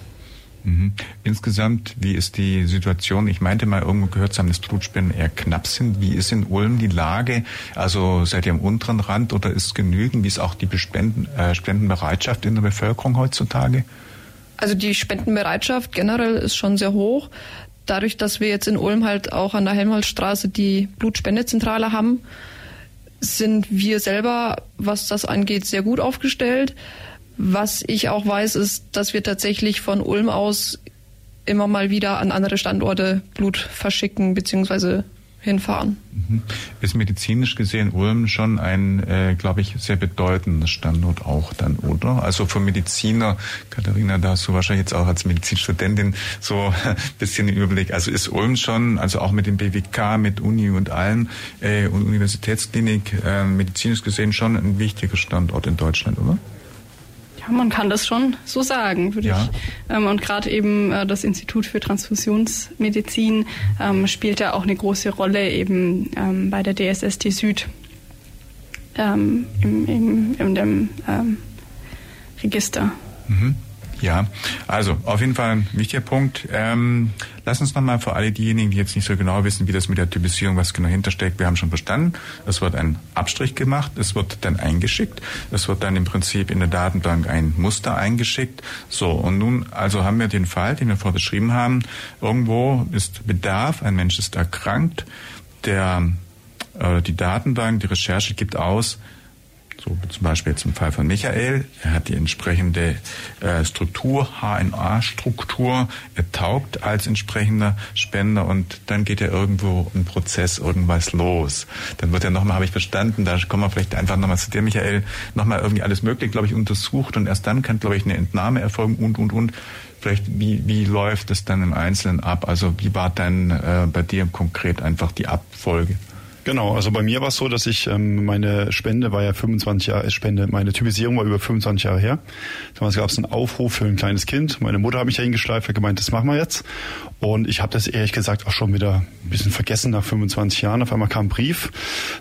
Mhm. Insgesamt, wie ist die Situation? Ich meinte mal irgendwo gehört zu haben, dass Blutspenden eher knapp sind. Wie ist in Ulm die Lage? Also seid ihr am unteren Rand oder ist genügend? Wie ist auch die Bespenden, äh, Spendenbereitschaft in der Bevölkerung heutzutage? Also die Spendenbereitschaft generell ist schon sehr hoch. Dadurch, dass wir jetzt in Ulm halt auch an der Helmholtzstraße die Blutspendezentrale haben, sind wir selber, was das angeht, sehr gut aufgestellt. Was ich auch weiß, ist, dass wir tatsächlich von Ulm aus immer mal wieder an andere Standorte Blut verschicken bzw hinfahren. Mhm. Ist medizinisch gesehen Ulm schon ein, äh, glaube ich, sehr bedeutender Standort auch dann, oder? Also für Mediziner, Katharina, da hast du wahrscheinlich jetzt auch als Medizinstudentin so ein *laughs* bisschen den Überblick. Also ist Ulm schon, also auch mit dem BWK, mit Uni und allem äh, und Universitätsklinik, äh, medizinisch gesehen schon ein wichtiger Standort in Deutschland, oder? Man kann das schon so sagen, würde ja. ich. Ähm, und gerade eben äh, das Institut für Transfusionsmedizin ähm, spielt da auch eine große Rolle eben ähm, bei der DSST Süd ähm, im, im, in dem ähm, Register. Mhm. Ja, also auf jeden Fall ein wichtiger Punkt. Ähm, lass uns nochmal für alle diejenigen, die jetzt nicht so genau wissen, wie das mit der Typisierung, was genau hintersteckt, wir haben schon verstanden. Es wird ein Abstrich gemacht, es wird dann eingeschickt, es wird dann im Prinzip in der Datenbank ein Muster eingeschickt. So, und nun also haben wir den Fall, den wir vorher beschrieben haben. Irgendwo ist Bedarf, ein Mensch ist erkrankt, der äh, die Datenbank, die Recherche gibt aus, so zum Beispiel im Fall von Michael, er hat die entsprechende äh, Struktur, HNA-Struktur, er taugt als entsprechender Spender und dann geht ja irgendwo ein Prozess, irgendwas los. Dann wird ja nochmal, habe ich verstanden, da kommen wir vielleicht einfach nochmal zu dir, Michael, nochmal irgendwie alles mögliche, glaube ich, untersucht und erst dann kann, glaube ich, eine Entnahme erfolgen und, und, und. Vielleicht, wie, wie läuft es dann im Einzelnen ab? Also wie war dann äh, bei dir konkret einfach die Abfolge? Genau, also bei mir war es so, dass ich ähm, meine Spende war ja 25 Jahre Spende, meine Typisierung war über 25 Jahre her. Damals gab es einen Aufruf für ein kleines Kind. Meine Mutter hat mich da hingeschleift, hat gemeint, das machen wir jetzt. Und ich habe das ehrlich gesagt auch schon wieder ein bisschen vergessen nach 25 Jahren. Auf einmal kam ein Brief,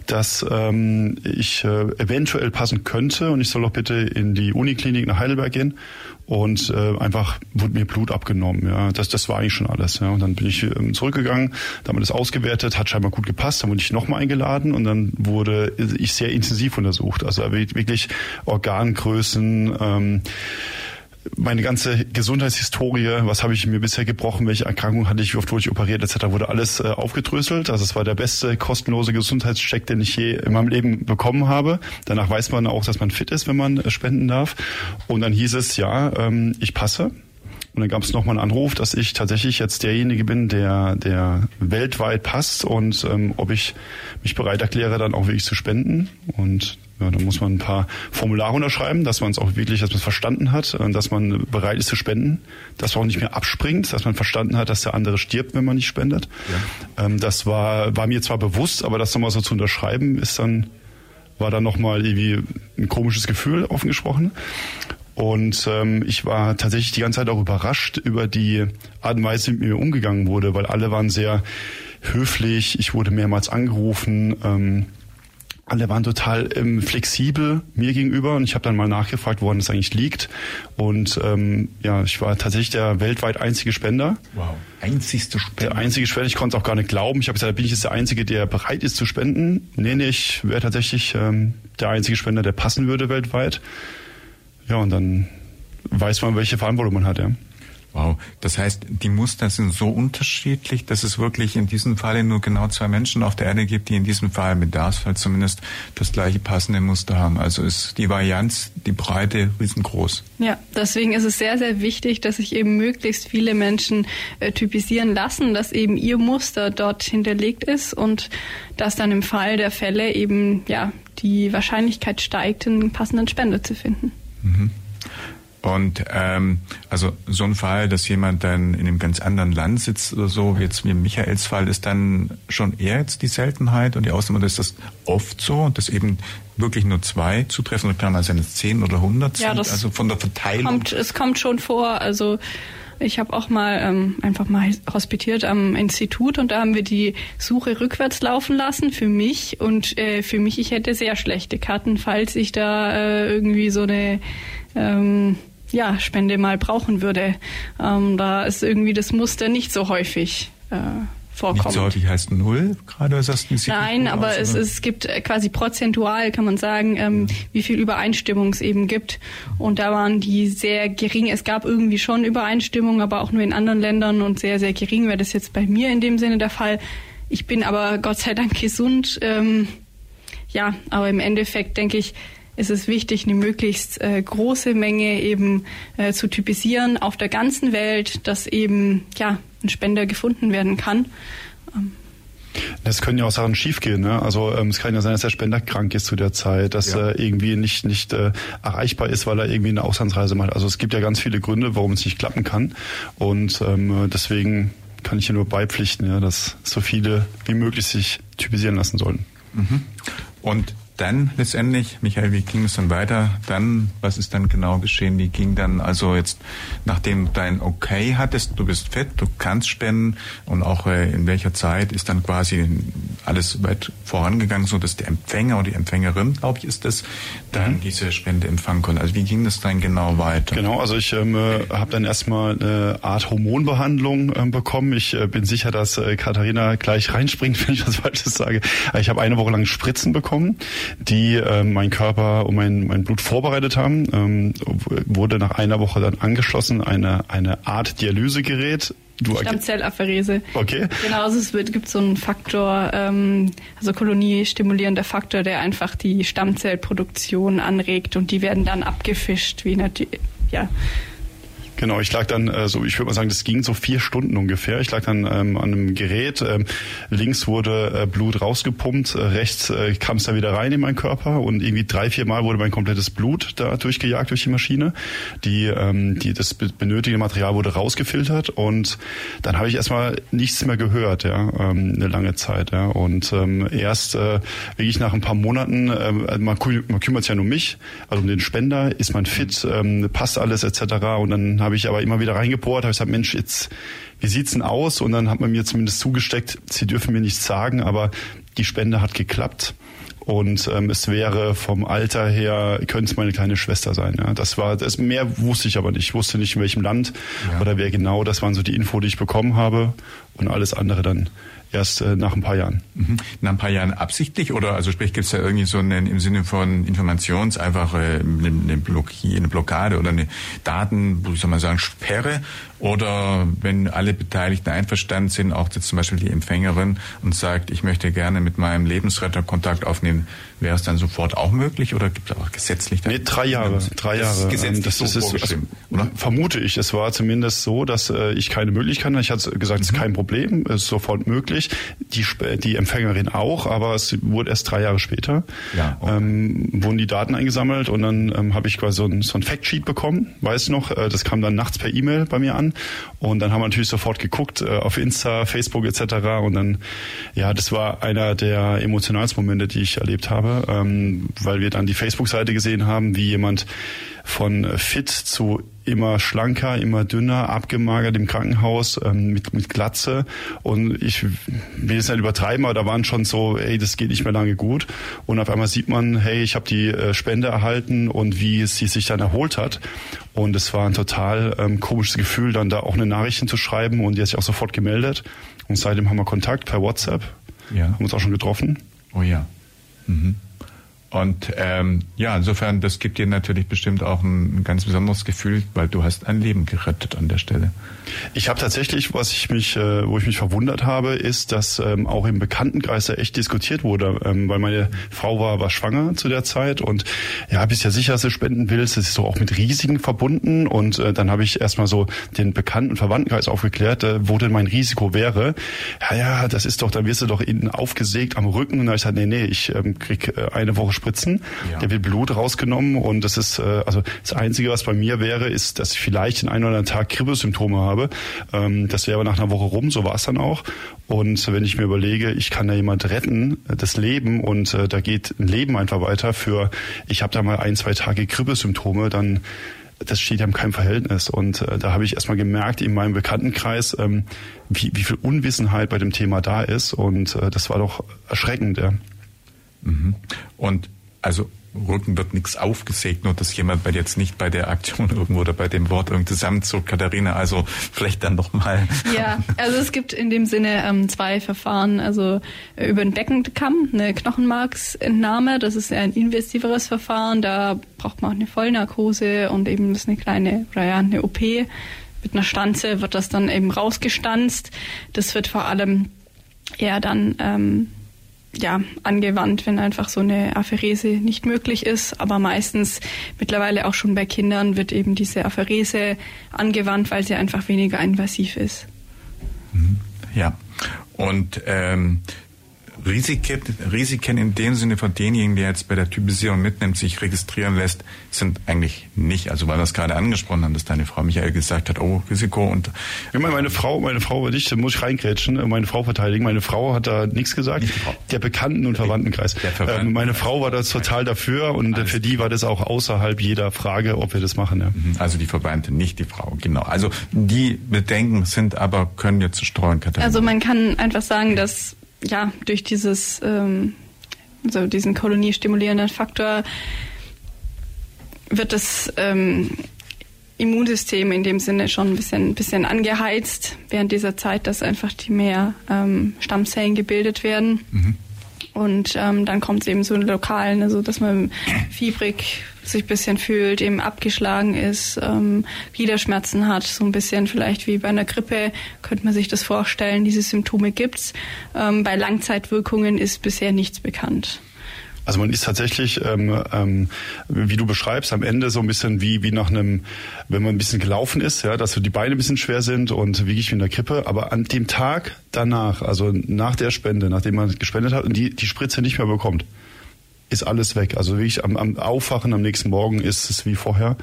dass ähm, ich äh, eventuell passen könnte und ich soll doch bitte in die Uniklinik nach Heidelberg gehen und äh, einfach wurde mir Blut abgenommen. Ja, das, das war eigentlich schon alles. Ja, und dann bin ich ähm, zurückgegangen, da haben wir das ausgewertet, hat scheinbar gut gepasst, dann wurde ich nochmal eingeladen und dann wurde ich sehr intensiv untersucht. Also wirklich Organgrößen. Ähm, meine ganze Gesundheitshistorie, was habe ich mir bisher gebrochen, welche Erkrankungen hatte ich, wie oft wurde ich operiert, etc., wurde alles äh, aufgedröselt. Also es war der beste kostenlose Gesundheitscheck, den ich je in meinem Leben bekommen habe. Danach weiß man auch, dass man fit ist, wenn man äh, spenden darf. Und dann hieß es, ja, ähm, ich passe. Und dann gab es nochmal einen Anruf, dass ich tatsächlich jetzt derjenige bin, der, der weltweit passt und ähm, ob ich mich bereit erkläre, dann auch wirklich zu spenden. Und ja, da muss man ein paar Formulare unterschreiben, dass man es auch wirklich, dass man es verstanden hat, äh, dass man bereit ist zu spenden, dass man auch nicht mehr abspringt, dass man verstanden hat, dass der andere stirbt, wenn man nicht spendet. Ja. Ähm, das war, war mir zwar bewusst, aber das nochmal so zu unterschreiben, ist dann, war dann nochmal irgendwie ein komisches Gefühl, offen gesprochen. Und ähm, ich war tatsächlich die ganze Zeit auch überrascht über die Art und Weise, wie mit mir umgegangen wurde, weil alle waren sehr höflich. Ich wurde mehrmals angerufen. Ähm, alle waren total ähm, flexibel mir gegenüber und ich habe dann mal nachgefragt, woran es eigentlich liegt. Und ähm, ja, ich war tatsächlich der weltweit einzige Spender. Wow, einzigste Spender. Der einzige Spender. Ich konnte es auch gar nicht glauben. Ich habe gesagt, bin ich jetzt der Einzige, der bereit ist zu spenden? Nee, nee, ich wäre tatsächlich ähm, der einzige Spender, der passen würde weltweit. Ja, und dann weiß man, welche Verantwortung man hat, ja. Wow, das heißt, die Muster sind so unterschiedlich, dass es wirklich in diesem Fall nur genau zwei Menschen auf der Erde gibt, die in diesem Fall mit Bedarfsfall zumindest das gleiche passende Muster haben. Also ist die Varianz, die Breite riesengroß. Ja, deswegen ist es sehr, sehr wichtig, dass sich eben möglichst viele Menschen äh, typisieren lassen, dass eben ihr Muster dort hinterlegt ist und dass dann im Fall der Fälle eben ja die Wahrscheinlichkeit steigt, einen passenden Spender zu finden. Mhm. Und ähm, also so ein Fall, dass jemand dann in einem ganz anderen Land sitzt oder so, jetzt wie Michaels Fall, ist dann schon eher jetzt die Seltenheit. Und die Ausnahme ist das oft so, dass eben wirklich nur zwei zutreffen oder kann man sein, es zehn oder hundert ja, sind, also von der Verteilung. Kommt, es kommt schon vor, also ich habe auch mal ähm, einfach mal hospitiert am Institut und da haben wir die Suche rückwärts laufen lassen für mich. Und äh, für mich, ich hätte sehr schlechte Karten, falls ich da äh, irgendwie so eine ähm, ja, Spende mal brauchen würde. Ähm, da ist irgendwie das Muster nicht so häufig. Äh, vorkommt. Nicht so häufig heißt null, gerade sagst du Nein, aber aus, es, es gibt äh, quasi prozentual, kann man sagen, ähm, wie viel Übereinstimmung es eben gibt. Und da waren die sehr gering. Es gab irgendwie schon Übereinstimmung, aber auch nur in anderen Ländern und sehr, sehr gering wäre das jetzt bei mir in dem Sinne der Fall. Ich bin aber Gott sei Dank gesund. Ähm, ja, aber im Endeffekt denke ich, ist es wichtig, eine möglichst äh, große Menge eben äh, zu typisieren auf der ganzen Welt, dass eben ja ein Spender gefunden werden kann. Ähm. Es können ja auch Sachen schiefgehen. Ne? Also ähm, es kann ja sein, dass der Spender krank ist zu der Zeit, dass ja. er irgendwie nicht nicht äh, erreichbar ist, weil er irgendwie eine Auslandsreise macht. Also es gibt ja ganz viele Gründe, warum es nicht klappen kann. Und ähm, deswegen kann ich hier nur beipflichten, ja, dass so viele wie möglich sich typisieren lassen sollen. Mhm. Und dann letztendlich, Michael, wie ging es dann weiter? Dann, was ist dann genau geschehen? Wie ging dann also jetzt, nachdem du dein Okay hattest, du bist fit, du kannst spenden und auch äh, in welcher Zeit ist dann quasi alles weit vorangegangen, so dass der Empfänger oder die Empfängerin, glaube ich, ist das, dann mhm. diese Spende empfangen konnte. Also wie ging das dann genau weiter? Genau, also ich ähm, äh, habe dann erstmal eine Art Hormonbehandlung ähm, bekommen. Ich äh, bin sicher, dass äh, Katharina gleich reinspringt, *laughs* wenn ich was Falsches sage. Ich habe eine Woche lang Spritzen bekommen die äh, mein Körper und mein, mein Blut vorbereitet haben. Ähm, wurde nach einer Woche dann angeschlossen eine, eine Art Dialysegerät. Du Stammzellapherese. Okay. Genau, also es wird, gibt so einen Faktor, ähm, also koloniestimulierender Faktor, der einfach die Stammzellproduktion anregt und die werden dann abgefischt, wie natürlich, ja, Genau, ich lag dann äh, so, ich würde mal sagen, das ging so vier Stunden ungefähr. Ich lag dann ähm, an einem Gerät. Ähm, links wurde äh, Blut rausgepumpt, äh, rechts äh, kam es da wieder rein in meinen Körper und irgendwie drei, vier Mal wurde mein komplettes Blut da durchgejagt durch die Maschine. Die, ähm, die das benötigte Material wurde rausgefiltert und dann habe ich erstmal nichts mehr gehört, ja, ähm, eine lange Zeit. Ja. Und ähm, erst äh, wirklich nach ein paar Monaten, äh, man, man kümmert sich ja nur um mich, also um den Spender, ist man fit, ähm, passt alles etc. Und dann habe ich aber immer wieder reingebohrt, habe gesagt, Mensch, jetzt, wie sieht's denn aus? Und dann hat man mir zumindest zugesteckt, sie dürfen mir nichts sagen, aber die Spende hat geklappt. Und ähm, es wäre vom Alter her, könnte es meine kleine Schwester sein. Ja. Das war, das mehr wusste ich aber nicht. Ich wusste nicht, in welchem Land ja. oder wer genau. Das waren so die Info, die ich bekommen habe. Und alles andere dann erst äh, nach ein paar Jahren. Mhm. Nach ein paar Jahren absichtlich oder also sprich gibt es da irgendwie so einen, im Sinne von Informations einfach äh, eine, eine, eine Blockade oder eine Daten, wo soll man sagen, Sperre oder wenn alle Beteiligten einverstanden sind, auch jetzt zum Beispiel die Empfängerin und sagt, ich möchte gerne mit meinem Lebensretter Kontakt aufnehmen, wäre es dann sofort auch möglich oder gibt es auch gesetzlich? Nee, drei Jahre. Drei Jahre. Das, Gesetzlich das, so ist, also, oder? Vermute ich. Es war zumindest so, dass äh, ich keine Möglichkeit hatte. Ich hatte gesagt, es ist mhm. kein Problem, es ist sofort möglich. Die, die Empfängerin auch, aber es wurde erst drei Jahre später. Ja, okay. ähm, wurden die Daten eingesammelt und dann ähm, habe ich quasi so ein, so ein Factsheet bekommen, weiß noch. Äh, das kam dann nachts per E-Mail bei mir an und dann haben wir natürlich sofort geguckt äh, auf Insta, Facebook etc. Und dann, ja, das war einer der emotionalsten Momente, die ich erlebt habe, ähm, weil wir dann die Facebook-Seite gesehen haben, wie jemand von fit zu immer schlanker, immer dünner, abgemagert im Krankenhaus ähm, mit, mit Glatze. Und ich will es nicht übertreiben, aber da waren schon so, ey, das geht nicht mehr lange gut. Und auf einmal sieht man, hey, ich habe die äh, Spende erhalten und wie sie sich dann erholt hat. Und es war ein total ähm, komisches Gefühl, dann da auch eine Nachricht zu schreiben und die hat sich auch sofort gemeldet. Und seitdem haben wir Kontakt per WhatsApp. Ja. Haben uns auch schon getroffen. Oh ja. Mhm. Und ähm, ja, insofern, das gibt dir natürlich bestimmt auch ein, ganz besonderes Gefühl, weil du hast ein Leben gerettet an der Stelle. Ich habe tatsächlich, was ich mich, äh, wo ich mich verwundert habe, ist, dass ähm, auch im Bekanntenkreis da echt diskutiert wurde, ähm, weil meine Frau war, war schwanger zu der Zeit und ja, bist ja sicher, dass du spenden willst. Das ist so auch mit Risiken verbunden und äh, dann habe ich erstmal so den Bekannten Verwandtenkreis aufgeklärt, äh, wo denn mein Risiko wäre. Ja, ja, das ist doch, dann wirst du doch innen aufgesägt am Rücken. Und dann habe ich gesagt, nee, nee, ich ähm, krieg äh, eine Woche Spritzen, ja. der wird Blut rausgenommen und das ist, äh, also das Einzige, was bei mir wäre, ist, dass ich vielleicht den einen oder anderen Tag Kribbelsymptome habe. Ähm, das wäre aber nach einer Woche rum, so war es dann auch. Und wenn ich mir überlege, ich kann da jemand retten, das Leben und äh, da geht ein Leben einfach weiter für, ich habe da mal ein, zwei Tage Kribbelsymptome, dann das steht ja in keinem Verhältnis. Und äh, da habe ich erstmal gemerkt in meinem Bekanntenkreis, ähm, wie, wie viel Unwissenheit bei dem Thema da ist. Und äh, das war doch erschreckend, ja. Mhm. Und also Rücken wird nichts aufgesägt, nur dass jemand bei jetzt nicht bei der Aktion *laughs* irgendwo oder bei dem Wort irgendwie zusammenzog. Katharina, also vielleicht dann noch mal. Ja, also es gibt in dem Sinne ähm, zwei Verfahren, also über den Beckenkamm, eine Knochenmarksentnahme, das ist ein invasiveres Verfahren, da braucht man auch eine Vollnarkose und eben das ist eine kleine, ja, eine OP. Mit einer Stanze wird das dann eben rausgestanzt. Das wird vor allem eher dann ähm, ja, angewandt, wenn einfach so eine Apherese nicht möglich ist. Aber meistens mittlerweile auch schon bei Kindern wird eben diese Apherese angewandt, weil sie einfach weniger invasiv ist. Mhm. Ja. Und ähm, Risiken, Risiken in dem Sinne von denjenigen, der jetzt bei der Typisierung mitnimmt, sich registrieren lässt, sind eigentlich nicht. Also weil wir es gerade angesprochen haben, dass deine Frau Michael gesagt hat, oh, Risiko und ja, meine Frau, meine Frau, dich, muss ich reingrätschen, meine Frau verteidigen. Meine Frau hat da nichts gesagt. Der Bekannten- und Verwandtenkreis. Verwandten. Ähm, meine Frau war da total dafür und Alles für die war das auch außerhalb jeder Frage, ob wir das machen. Ja. Mhm. Also die Verwandte, nicht die Frau, genau. Also die Bedenken sind aber, können jetzt streuen, Katharina. Also man kann einfach sagen, dass ja, durch dieses, ähm, so diesen koloniestimulierenden Faktor wird das ähm, Immunsystem in dem Sinne schon ein bisschen, bisschen angeheizt während dieser Zeit, dass einfach die mehr ähm, Stammzellen gebildet werden. Mhm. Und ähm, dann kommt es eben so in lokalen, also dass man fiebrig sich ein bisschen fühlt, eben abgeschlagen ist, ähm, Gliederschmerzen hat, so ein bisschen vielleicht wie bei einer Grippe, könnte man sich das vorstellen, diese Symptome gibt's. Ähm, bei Langzeitwirkungen ist bisher nichts bekannt. Also man ist tatsächlich, ähm, ähm, wie du beschreibst, am Ende so ein bisschen wie, wie nach einem, wenn man ein bisschen gelaufen ist, ja, dass so die Beine ein bisschen schwer sind und wirklich wie in der Krippe. Aber an dem Tag danach, also nach der Spende, nachdem man gespendet hat und die, die Spritze nicht mehr bekommt, ist alles weg. Also wirklich am, am Aufwachen am nächsten Morgen ist es wie vorher.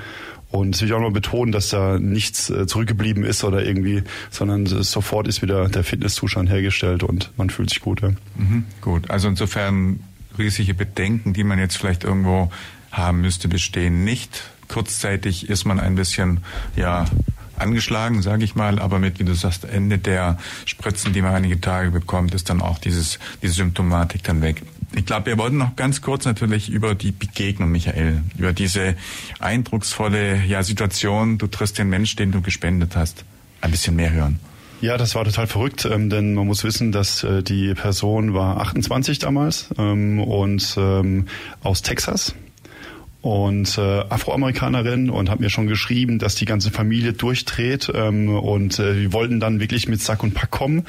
Und ich will auch noch betonen, dass da nichts äh, zurückgeblieben ist oder irgendwie, sondern sofort ist wieder der Fitnesszustand hergestellt und man fühlt sich gut. Ja. Mhm, gut, also insofern riesige Bedenken, die man jetzt vielleicht irgendwo haben müsste, bestehen nicht. Kurzzeitig ist man ein bisschen, ja, angeschlagen, sage ich mal, aber mit, wie du sagst, Ende der Spritzen, die man einige Tage bekommt, ist dann auch dieses, diese Symptomatik dann weg. Ich glaube, wir wollten noch ganz kurz natürlich über die Begegnung, Michael, über diese eindrucksvolle ja, Situation, du triffst den Mensch, den du gespendet hast, ein bisschen mehr hören. Ja, das war total verrückt, ähm, denn man muss wissen, dass äh, die Person war 28 damals ähm, und ähm, aus Texas und äh, Afroamerikanerin und hat mir schon geschrieben, dass die ganze Familie durchdreht ähm, und äh, wir wollten dann wirklich mit Sack und Pack kommen.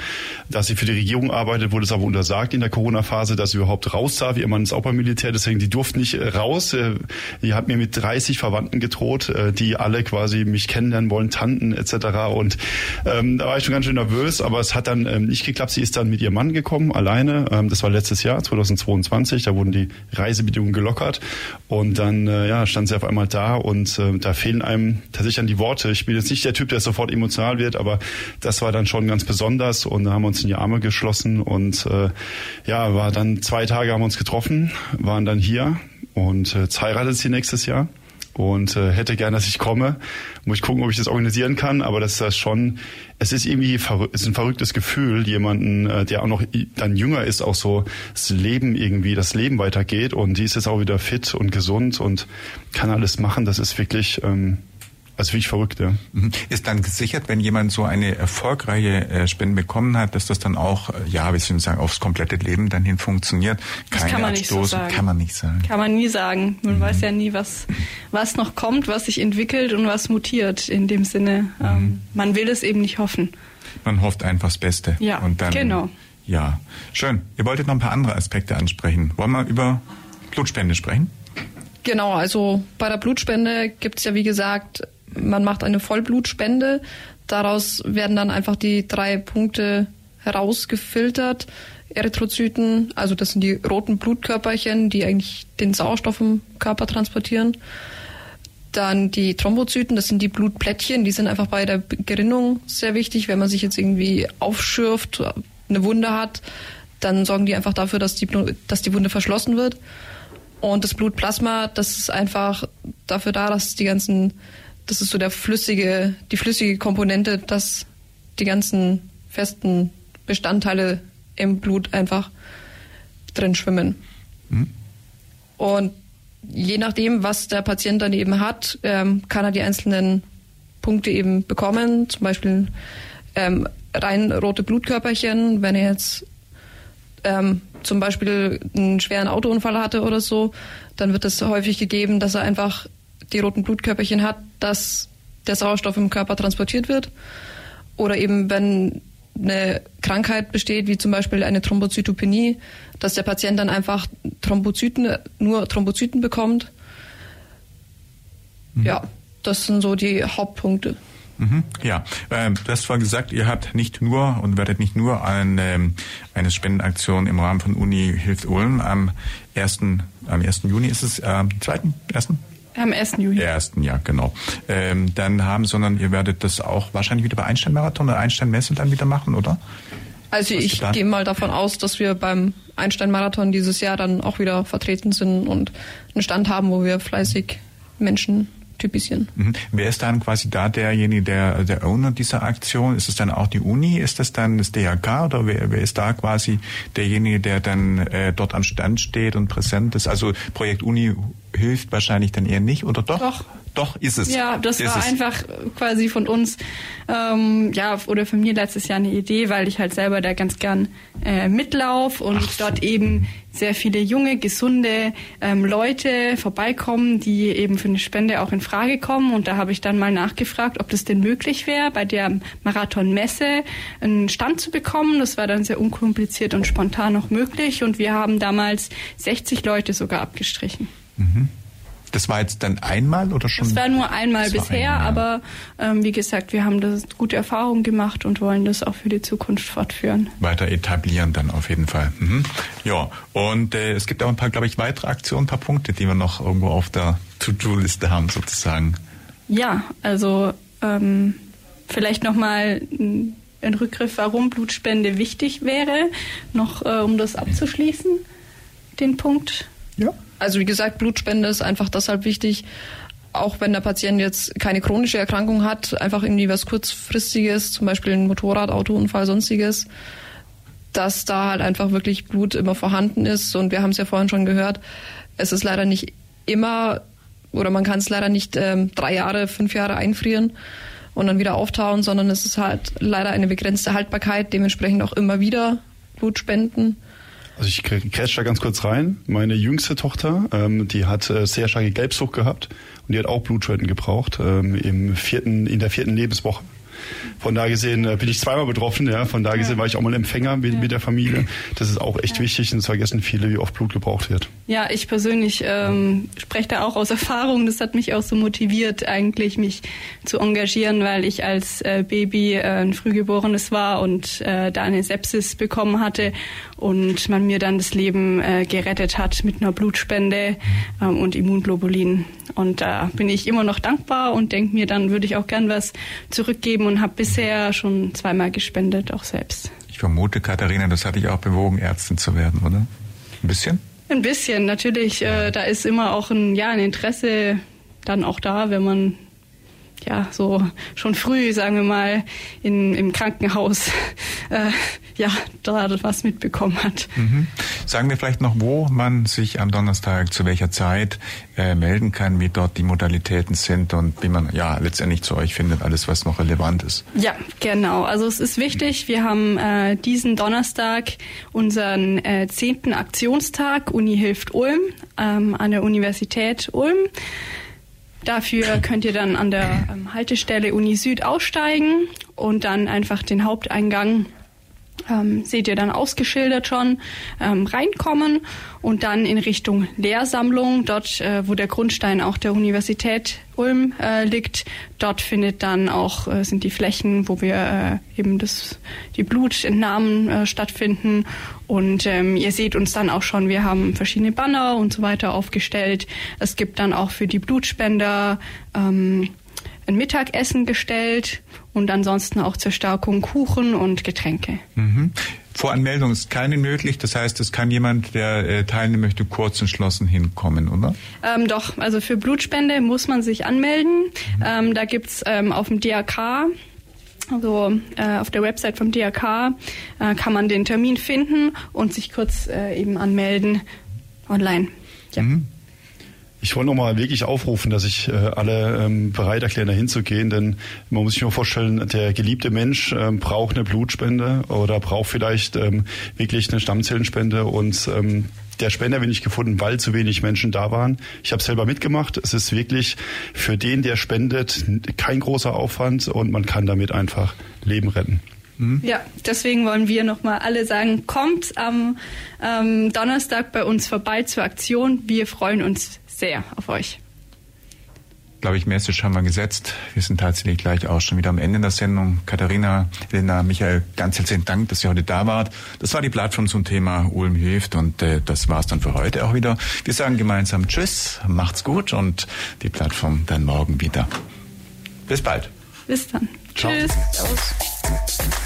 Dass sie für die Regierung arbeitet, wurde es aber untersagt in der Corona-Phase, dass sie überhaupt raus darf. Ihr Mann ist auch beim Militär, deswegen die durfte nicht äh, raus. Äh, die hat mir mit 30 Verwandten gedroht, äh, die alle quasi mich kennenlernen wollen, Tanten etc. Und ähm, da war ich schon ganz schön nervös, aber es hat dann ähm, nicht geklappt. Sie ist dann mit ihrem Mann gekommen, alleine. Ähm, das war letztes Jahr, 2022. Da wurden die Reisebedingungen gelockert und dann äh, ja, stand sie auf einmal da und äh, da fehlen einem tatsächlich dann die Worte. Ich bin jetzt nicht der Typ, der sofort emotional wird, aber das war dann schon ganz besonders und da haben wir uns in die Arme geschlossen und äh, ja, war dann zwei Tage haben wir uns getroffen, waren dann hier und äh, heiratet sie nächstes Jahr und äh, hätte gern, dass ich komme. Muss ich gucken, ob ich das organisieren kann, aber das ist das schon, es ist irgendwie es ist ein verrücktes Gefühl, jemanden, äh, der auch noch dann jünger ist, auch so das Leben irgendwie, das Leben weitergeht und die ist jetzt auch wieder fit und gesund und kann alles machen. Das ist wirklich ähm, also wie ich verrückt, ja. Mhm. Ist dann gesichert, wenn jemand so eine erfolgreiche äh, Spende bekommen hat, dass das dann auch, äh, ja, wie soll ich sagen, aufs komplette Leben dann hin funktioniert? Keine das kann man nicht so sagen. Kann man nicht sagen. Kann man nie sagen. Man mhm. weiß ja nie, was, was noch kommt, was sich entwickelt und was mutiert in dem Sinne. Mhm. Ähm, man will es eben nicht hoffen. Man hofft einfach das Beste. Ja, und dann, genau. Ja, schön. Ihr wolltet noch ein paar andere Aspekte ansprechen. Wollen wir über Blutspende sprechen? Genau, also bei der Blutspende gibt es ja wie gesagt man macht eine Vollblutspende. Daraus werden dann einfach die drei Punkte herausgefiltert. Erythrozyten, also das sind die roten Blutkörperchen, die eigentlich den Sauerstoff im Körper transportieren. Dann die Thrombozyten, das sind die Blutplättchen, die sind einfach bei der Gerinnung sehr wichtig. Wenn man sich jetzt irgendwie aufschürft, eine Wunde hat, dann sorgen die einfach dafür, dass die, dass die Wunde verschlossen wird. Und das Blutplasma, das ist einfach dafür da, dass die ganzen das ist so der flüssige, die flüssige Komponente, dass die ganzen festen Bestandteile im Blut einfach drin schwimmen. Mhm. Und je nachdem, was der Patient dann eben hat, ähm, kann er die einzelnen Punkte eben bekommen. Zum Beispiel ähm, rein rote Blutkörperchen, wenn er jetzt ähm, zum Beispiel einen schweren Autounfall hatte oder so, dann wird es häufig gegeben, dass er einfach die roten Blutkörperchen hat, dass der Sauerstoff im Körper transportiert wird. Oder eben, wenn eine Krankheit besteht, wie zum Beispiel eine Thrombozytopenie, dass der Patient dann einfach Thrombozyten, nur Thrombozyten bekommt. Mhm. Ja, das sind so die Hauptpunkte. Mhm, ja, ähm, du hast vorhin gesagt, ihr habt nicht nur und werdet nicht nur ein, ähm, eine Spendenaktion im Rahmen von Uni Hilft Ulm am 1. am 1. Juni ist es, am äh, 2. 1. Am 1. Juli. Ersten, ja, genau. Ähm, dann haben, sondern ihr werdet das auch wahrscheinlich wieder bei Einstein-Marathon oder Einstein-Messe dann wieder machen, oder? Also ich gehe mal davon aus, dass wir beim Einstein-Marathon dieses Jahr dann auch wieder vertreten sind und einen Stand haben, wo wir fleißig Menschen typisieren. Mhm. Wer ist dann quasi da derjenige, der, der Owner dieser Aktion? Ist es dann auch die Uni? Ist das dann das DHK oder wer, wer ist da quasi derjenige, der dann äh, dort am Stand steht und präsent ist? Also Projekt Uni hilft wahrscheinlich dann eher nicht oder doch? Doch. Doch, ist es. Ja, das ist war es. einfach quasi von uns, ähm, ja, oder von mir letztes Jahr eine Idee, weil ich halt selber da ganz gern äh, mitlauf und Ach, dort eben sehr viele junge, gesunde ähm, Leute vorbeikommen, die eben für eine Spende auch in Frage kommen. Und da habe ich dann mal nachgefragt, ob das denn möglich wäre, bei der Marathon-Messe einen Stand zu bekommen. Das war dann sehr unkompliziert und spontan noch möglich. Und wir haben damals 60 Leute sogar abgestrichen. Mhm. Das war jetzt dann einmal oder schon? Das war nur einmal bisher, einmal, ja. aber ähm, wie gesagt, wir haben das gute Erfahrungen gemacht und wollen das auch für die Zukunft fortführen. Weiter etablieren dann auf jeden Fall. Mhm. Ja, und äh, es gibt auch ein paar, glaube ich, weitere Aktionen, ein paar Punkte, die wir noch irgendwo auf der To-Do-Liste haben sozusagen. Ja, also ähm, vielleicht nochmal ein Rückgriff, warum Blutspende wichtig wäre, noch äh, um das abzuschließen, den Punkt. Ja. Also wie gesagt, Blutspende ist einfach deshalb wichtig, auch wenn der Patient jetzt keine chronische Erkrankung hat, einfach irgendwie was kurzfristiges, zum Beispiel ein Motorrad, Autounfall, sonstiges, dass da halt einfach wirklich Blut immer vorhanden ist. Und wir haben es ja vorhin schon gehört, es ist leider nicht immer oder man kann es leider nicht ähm, drei Jahre, fünf Jahre einfrieren und dann wieder auftauen, sondern es ist halt leider eine begrenzte Haltbarkeit, dementsprechend auch immer wieder Blut spenden. Also ich kretsch da ganz kurz rein. Meine jüngste Tochter, ähm, die hat äh, sehr starke Gelbsucht gehabt und die hat auch Blutspenden gebraucht ähm, im vierten, in der vierten Lebenswoche. Von da gesehen äh, bin ich zweimal betroffen, ja. Von da gesehen war ich auch mal Empfänger mit, mit der Familie. Das ist auch echt wichtig und es vergessen viele, wie oft Blut gebraucht wird. Ja, ich persönlich ähm, spreche da auch aus Erfahrung. Das hat mich auch so motiviert, eigentlich mich zu engagieren, weil ich als äh, Baby äh, ein Frühgeborenes war und äh, da eine Sepsis bekommen hatte und man mir dann das Leben äh, gerettet hat mit einer Blutspende ähm, und Immunglobulin. Und da bin ich immer noch dankbar und denke mir, dann würde ich auch gern was zurückgeben und habe bisher schon zweimal gespendet, auch selbst. Ich vermute, Katharina, das hat dich auch bewogen, Ärztin zu werden, oder? Ein bisschen? Ein bisschen, natürlich. Äh, da ist immer auch ein, ja, ein Interesse dann auch da, wenn man ja so schon früh, sagen wir mal, in, im Krankenhaus *laughs* äh, ja da was mitbekommen hat. Mhm. Sagen wir vielleicht noch, wo man sich am Donnerstag zu welcher Zeit äh, melden kann, wie dort die Modalitäten sind und wie man ja letztendlich zu euch findet, alles was noch relevant ist. Ja, genau. Also es ist wichtig. Wir haben äh, diesen Donnerstag unseren äh, zehnten Aktionstag Uni hilft Ulm ähm, an der Universität Ulm. Dafür könnt ihr dann an der ähm, Haltestelle Uni Süd aussteigen und dann einfach den Haupteingang ähm, seht ihr dann ausgeschildert schon, ähm, reinkommen und dann in Richtung Lehrsammlung, dort äh, wo der Grundstein auch der Universität Ulm äh, liegt, dort findet dann auch äh, sind die Flächen, wo wir äh, eben das die Blutentnahmen äh, stattfinden und ähm, ihr seht uns dann auch schon, wir haben verschiedene Banner und so weiter aufgestellt. Es gibt dann auch für die Blutspender ähm, ein Mittagessen gestellt und ansonsten auch zur Stärkung Kuchen und Getränke. Mhm. Voranmeldung ist keine möglich, das heißt, es kann jemand, der äh, teilnehmen möchte, kurz entschlossen hinkommen, oder? Ähm, doch, also für Blutspende muss man sich anmelden. Mhm. Ähm, da gibt's ähm, auf dem DRK also äh, auf der Website vom DRK äh, kann man den Termin finden und sich kurz äh, eben anmelden online. Ja. Mhm. Ich wollte nochmal wirklich aufrufen, dass sich äh, alle ähm, bereit erklären, da hinzugehen, denn man muss sich nur vorstellen, der geliebte Mensch ähm, braucht eine Blutspende oder braucht vielleicht ähm, wirklich eine Stammzellenspende und ähm, der Spender bin ich gefunden, weil zu wenig Menschen da waren. Ich habe selber mitgemacht. Es ist wirklich für den, der spendet, kein großer Aufwand und man kann damit einfach Leben retten. Hm? Ja, deswegen wollen wir nochmal alle sagen, kommt am ähm, Donnerstag bei uns vorbei zur Aktion. Wir freuen uns sehr auf euch glaube ich, Message haben wir gesetzt. Wir sind tatsächlich gleich auch schon wieder am Ende der Sendung. Katharina, Elena, Michael, ganz herzlichen Dank, dass ihr heute da wart. Das war die Plattform zum Thema Ulm hilft und äh, das war's dann für heute auch wieder. Wir sagen gemeinsam Tschüss, macht's gut und die Plattform dann morgen wieder. Bis bald. Bis dann. Ciao. Tschüss.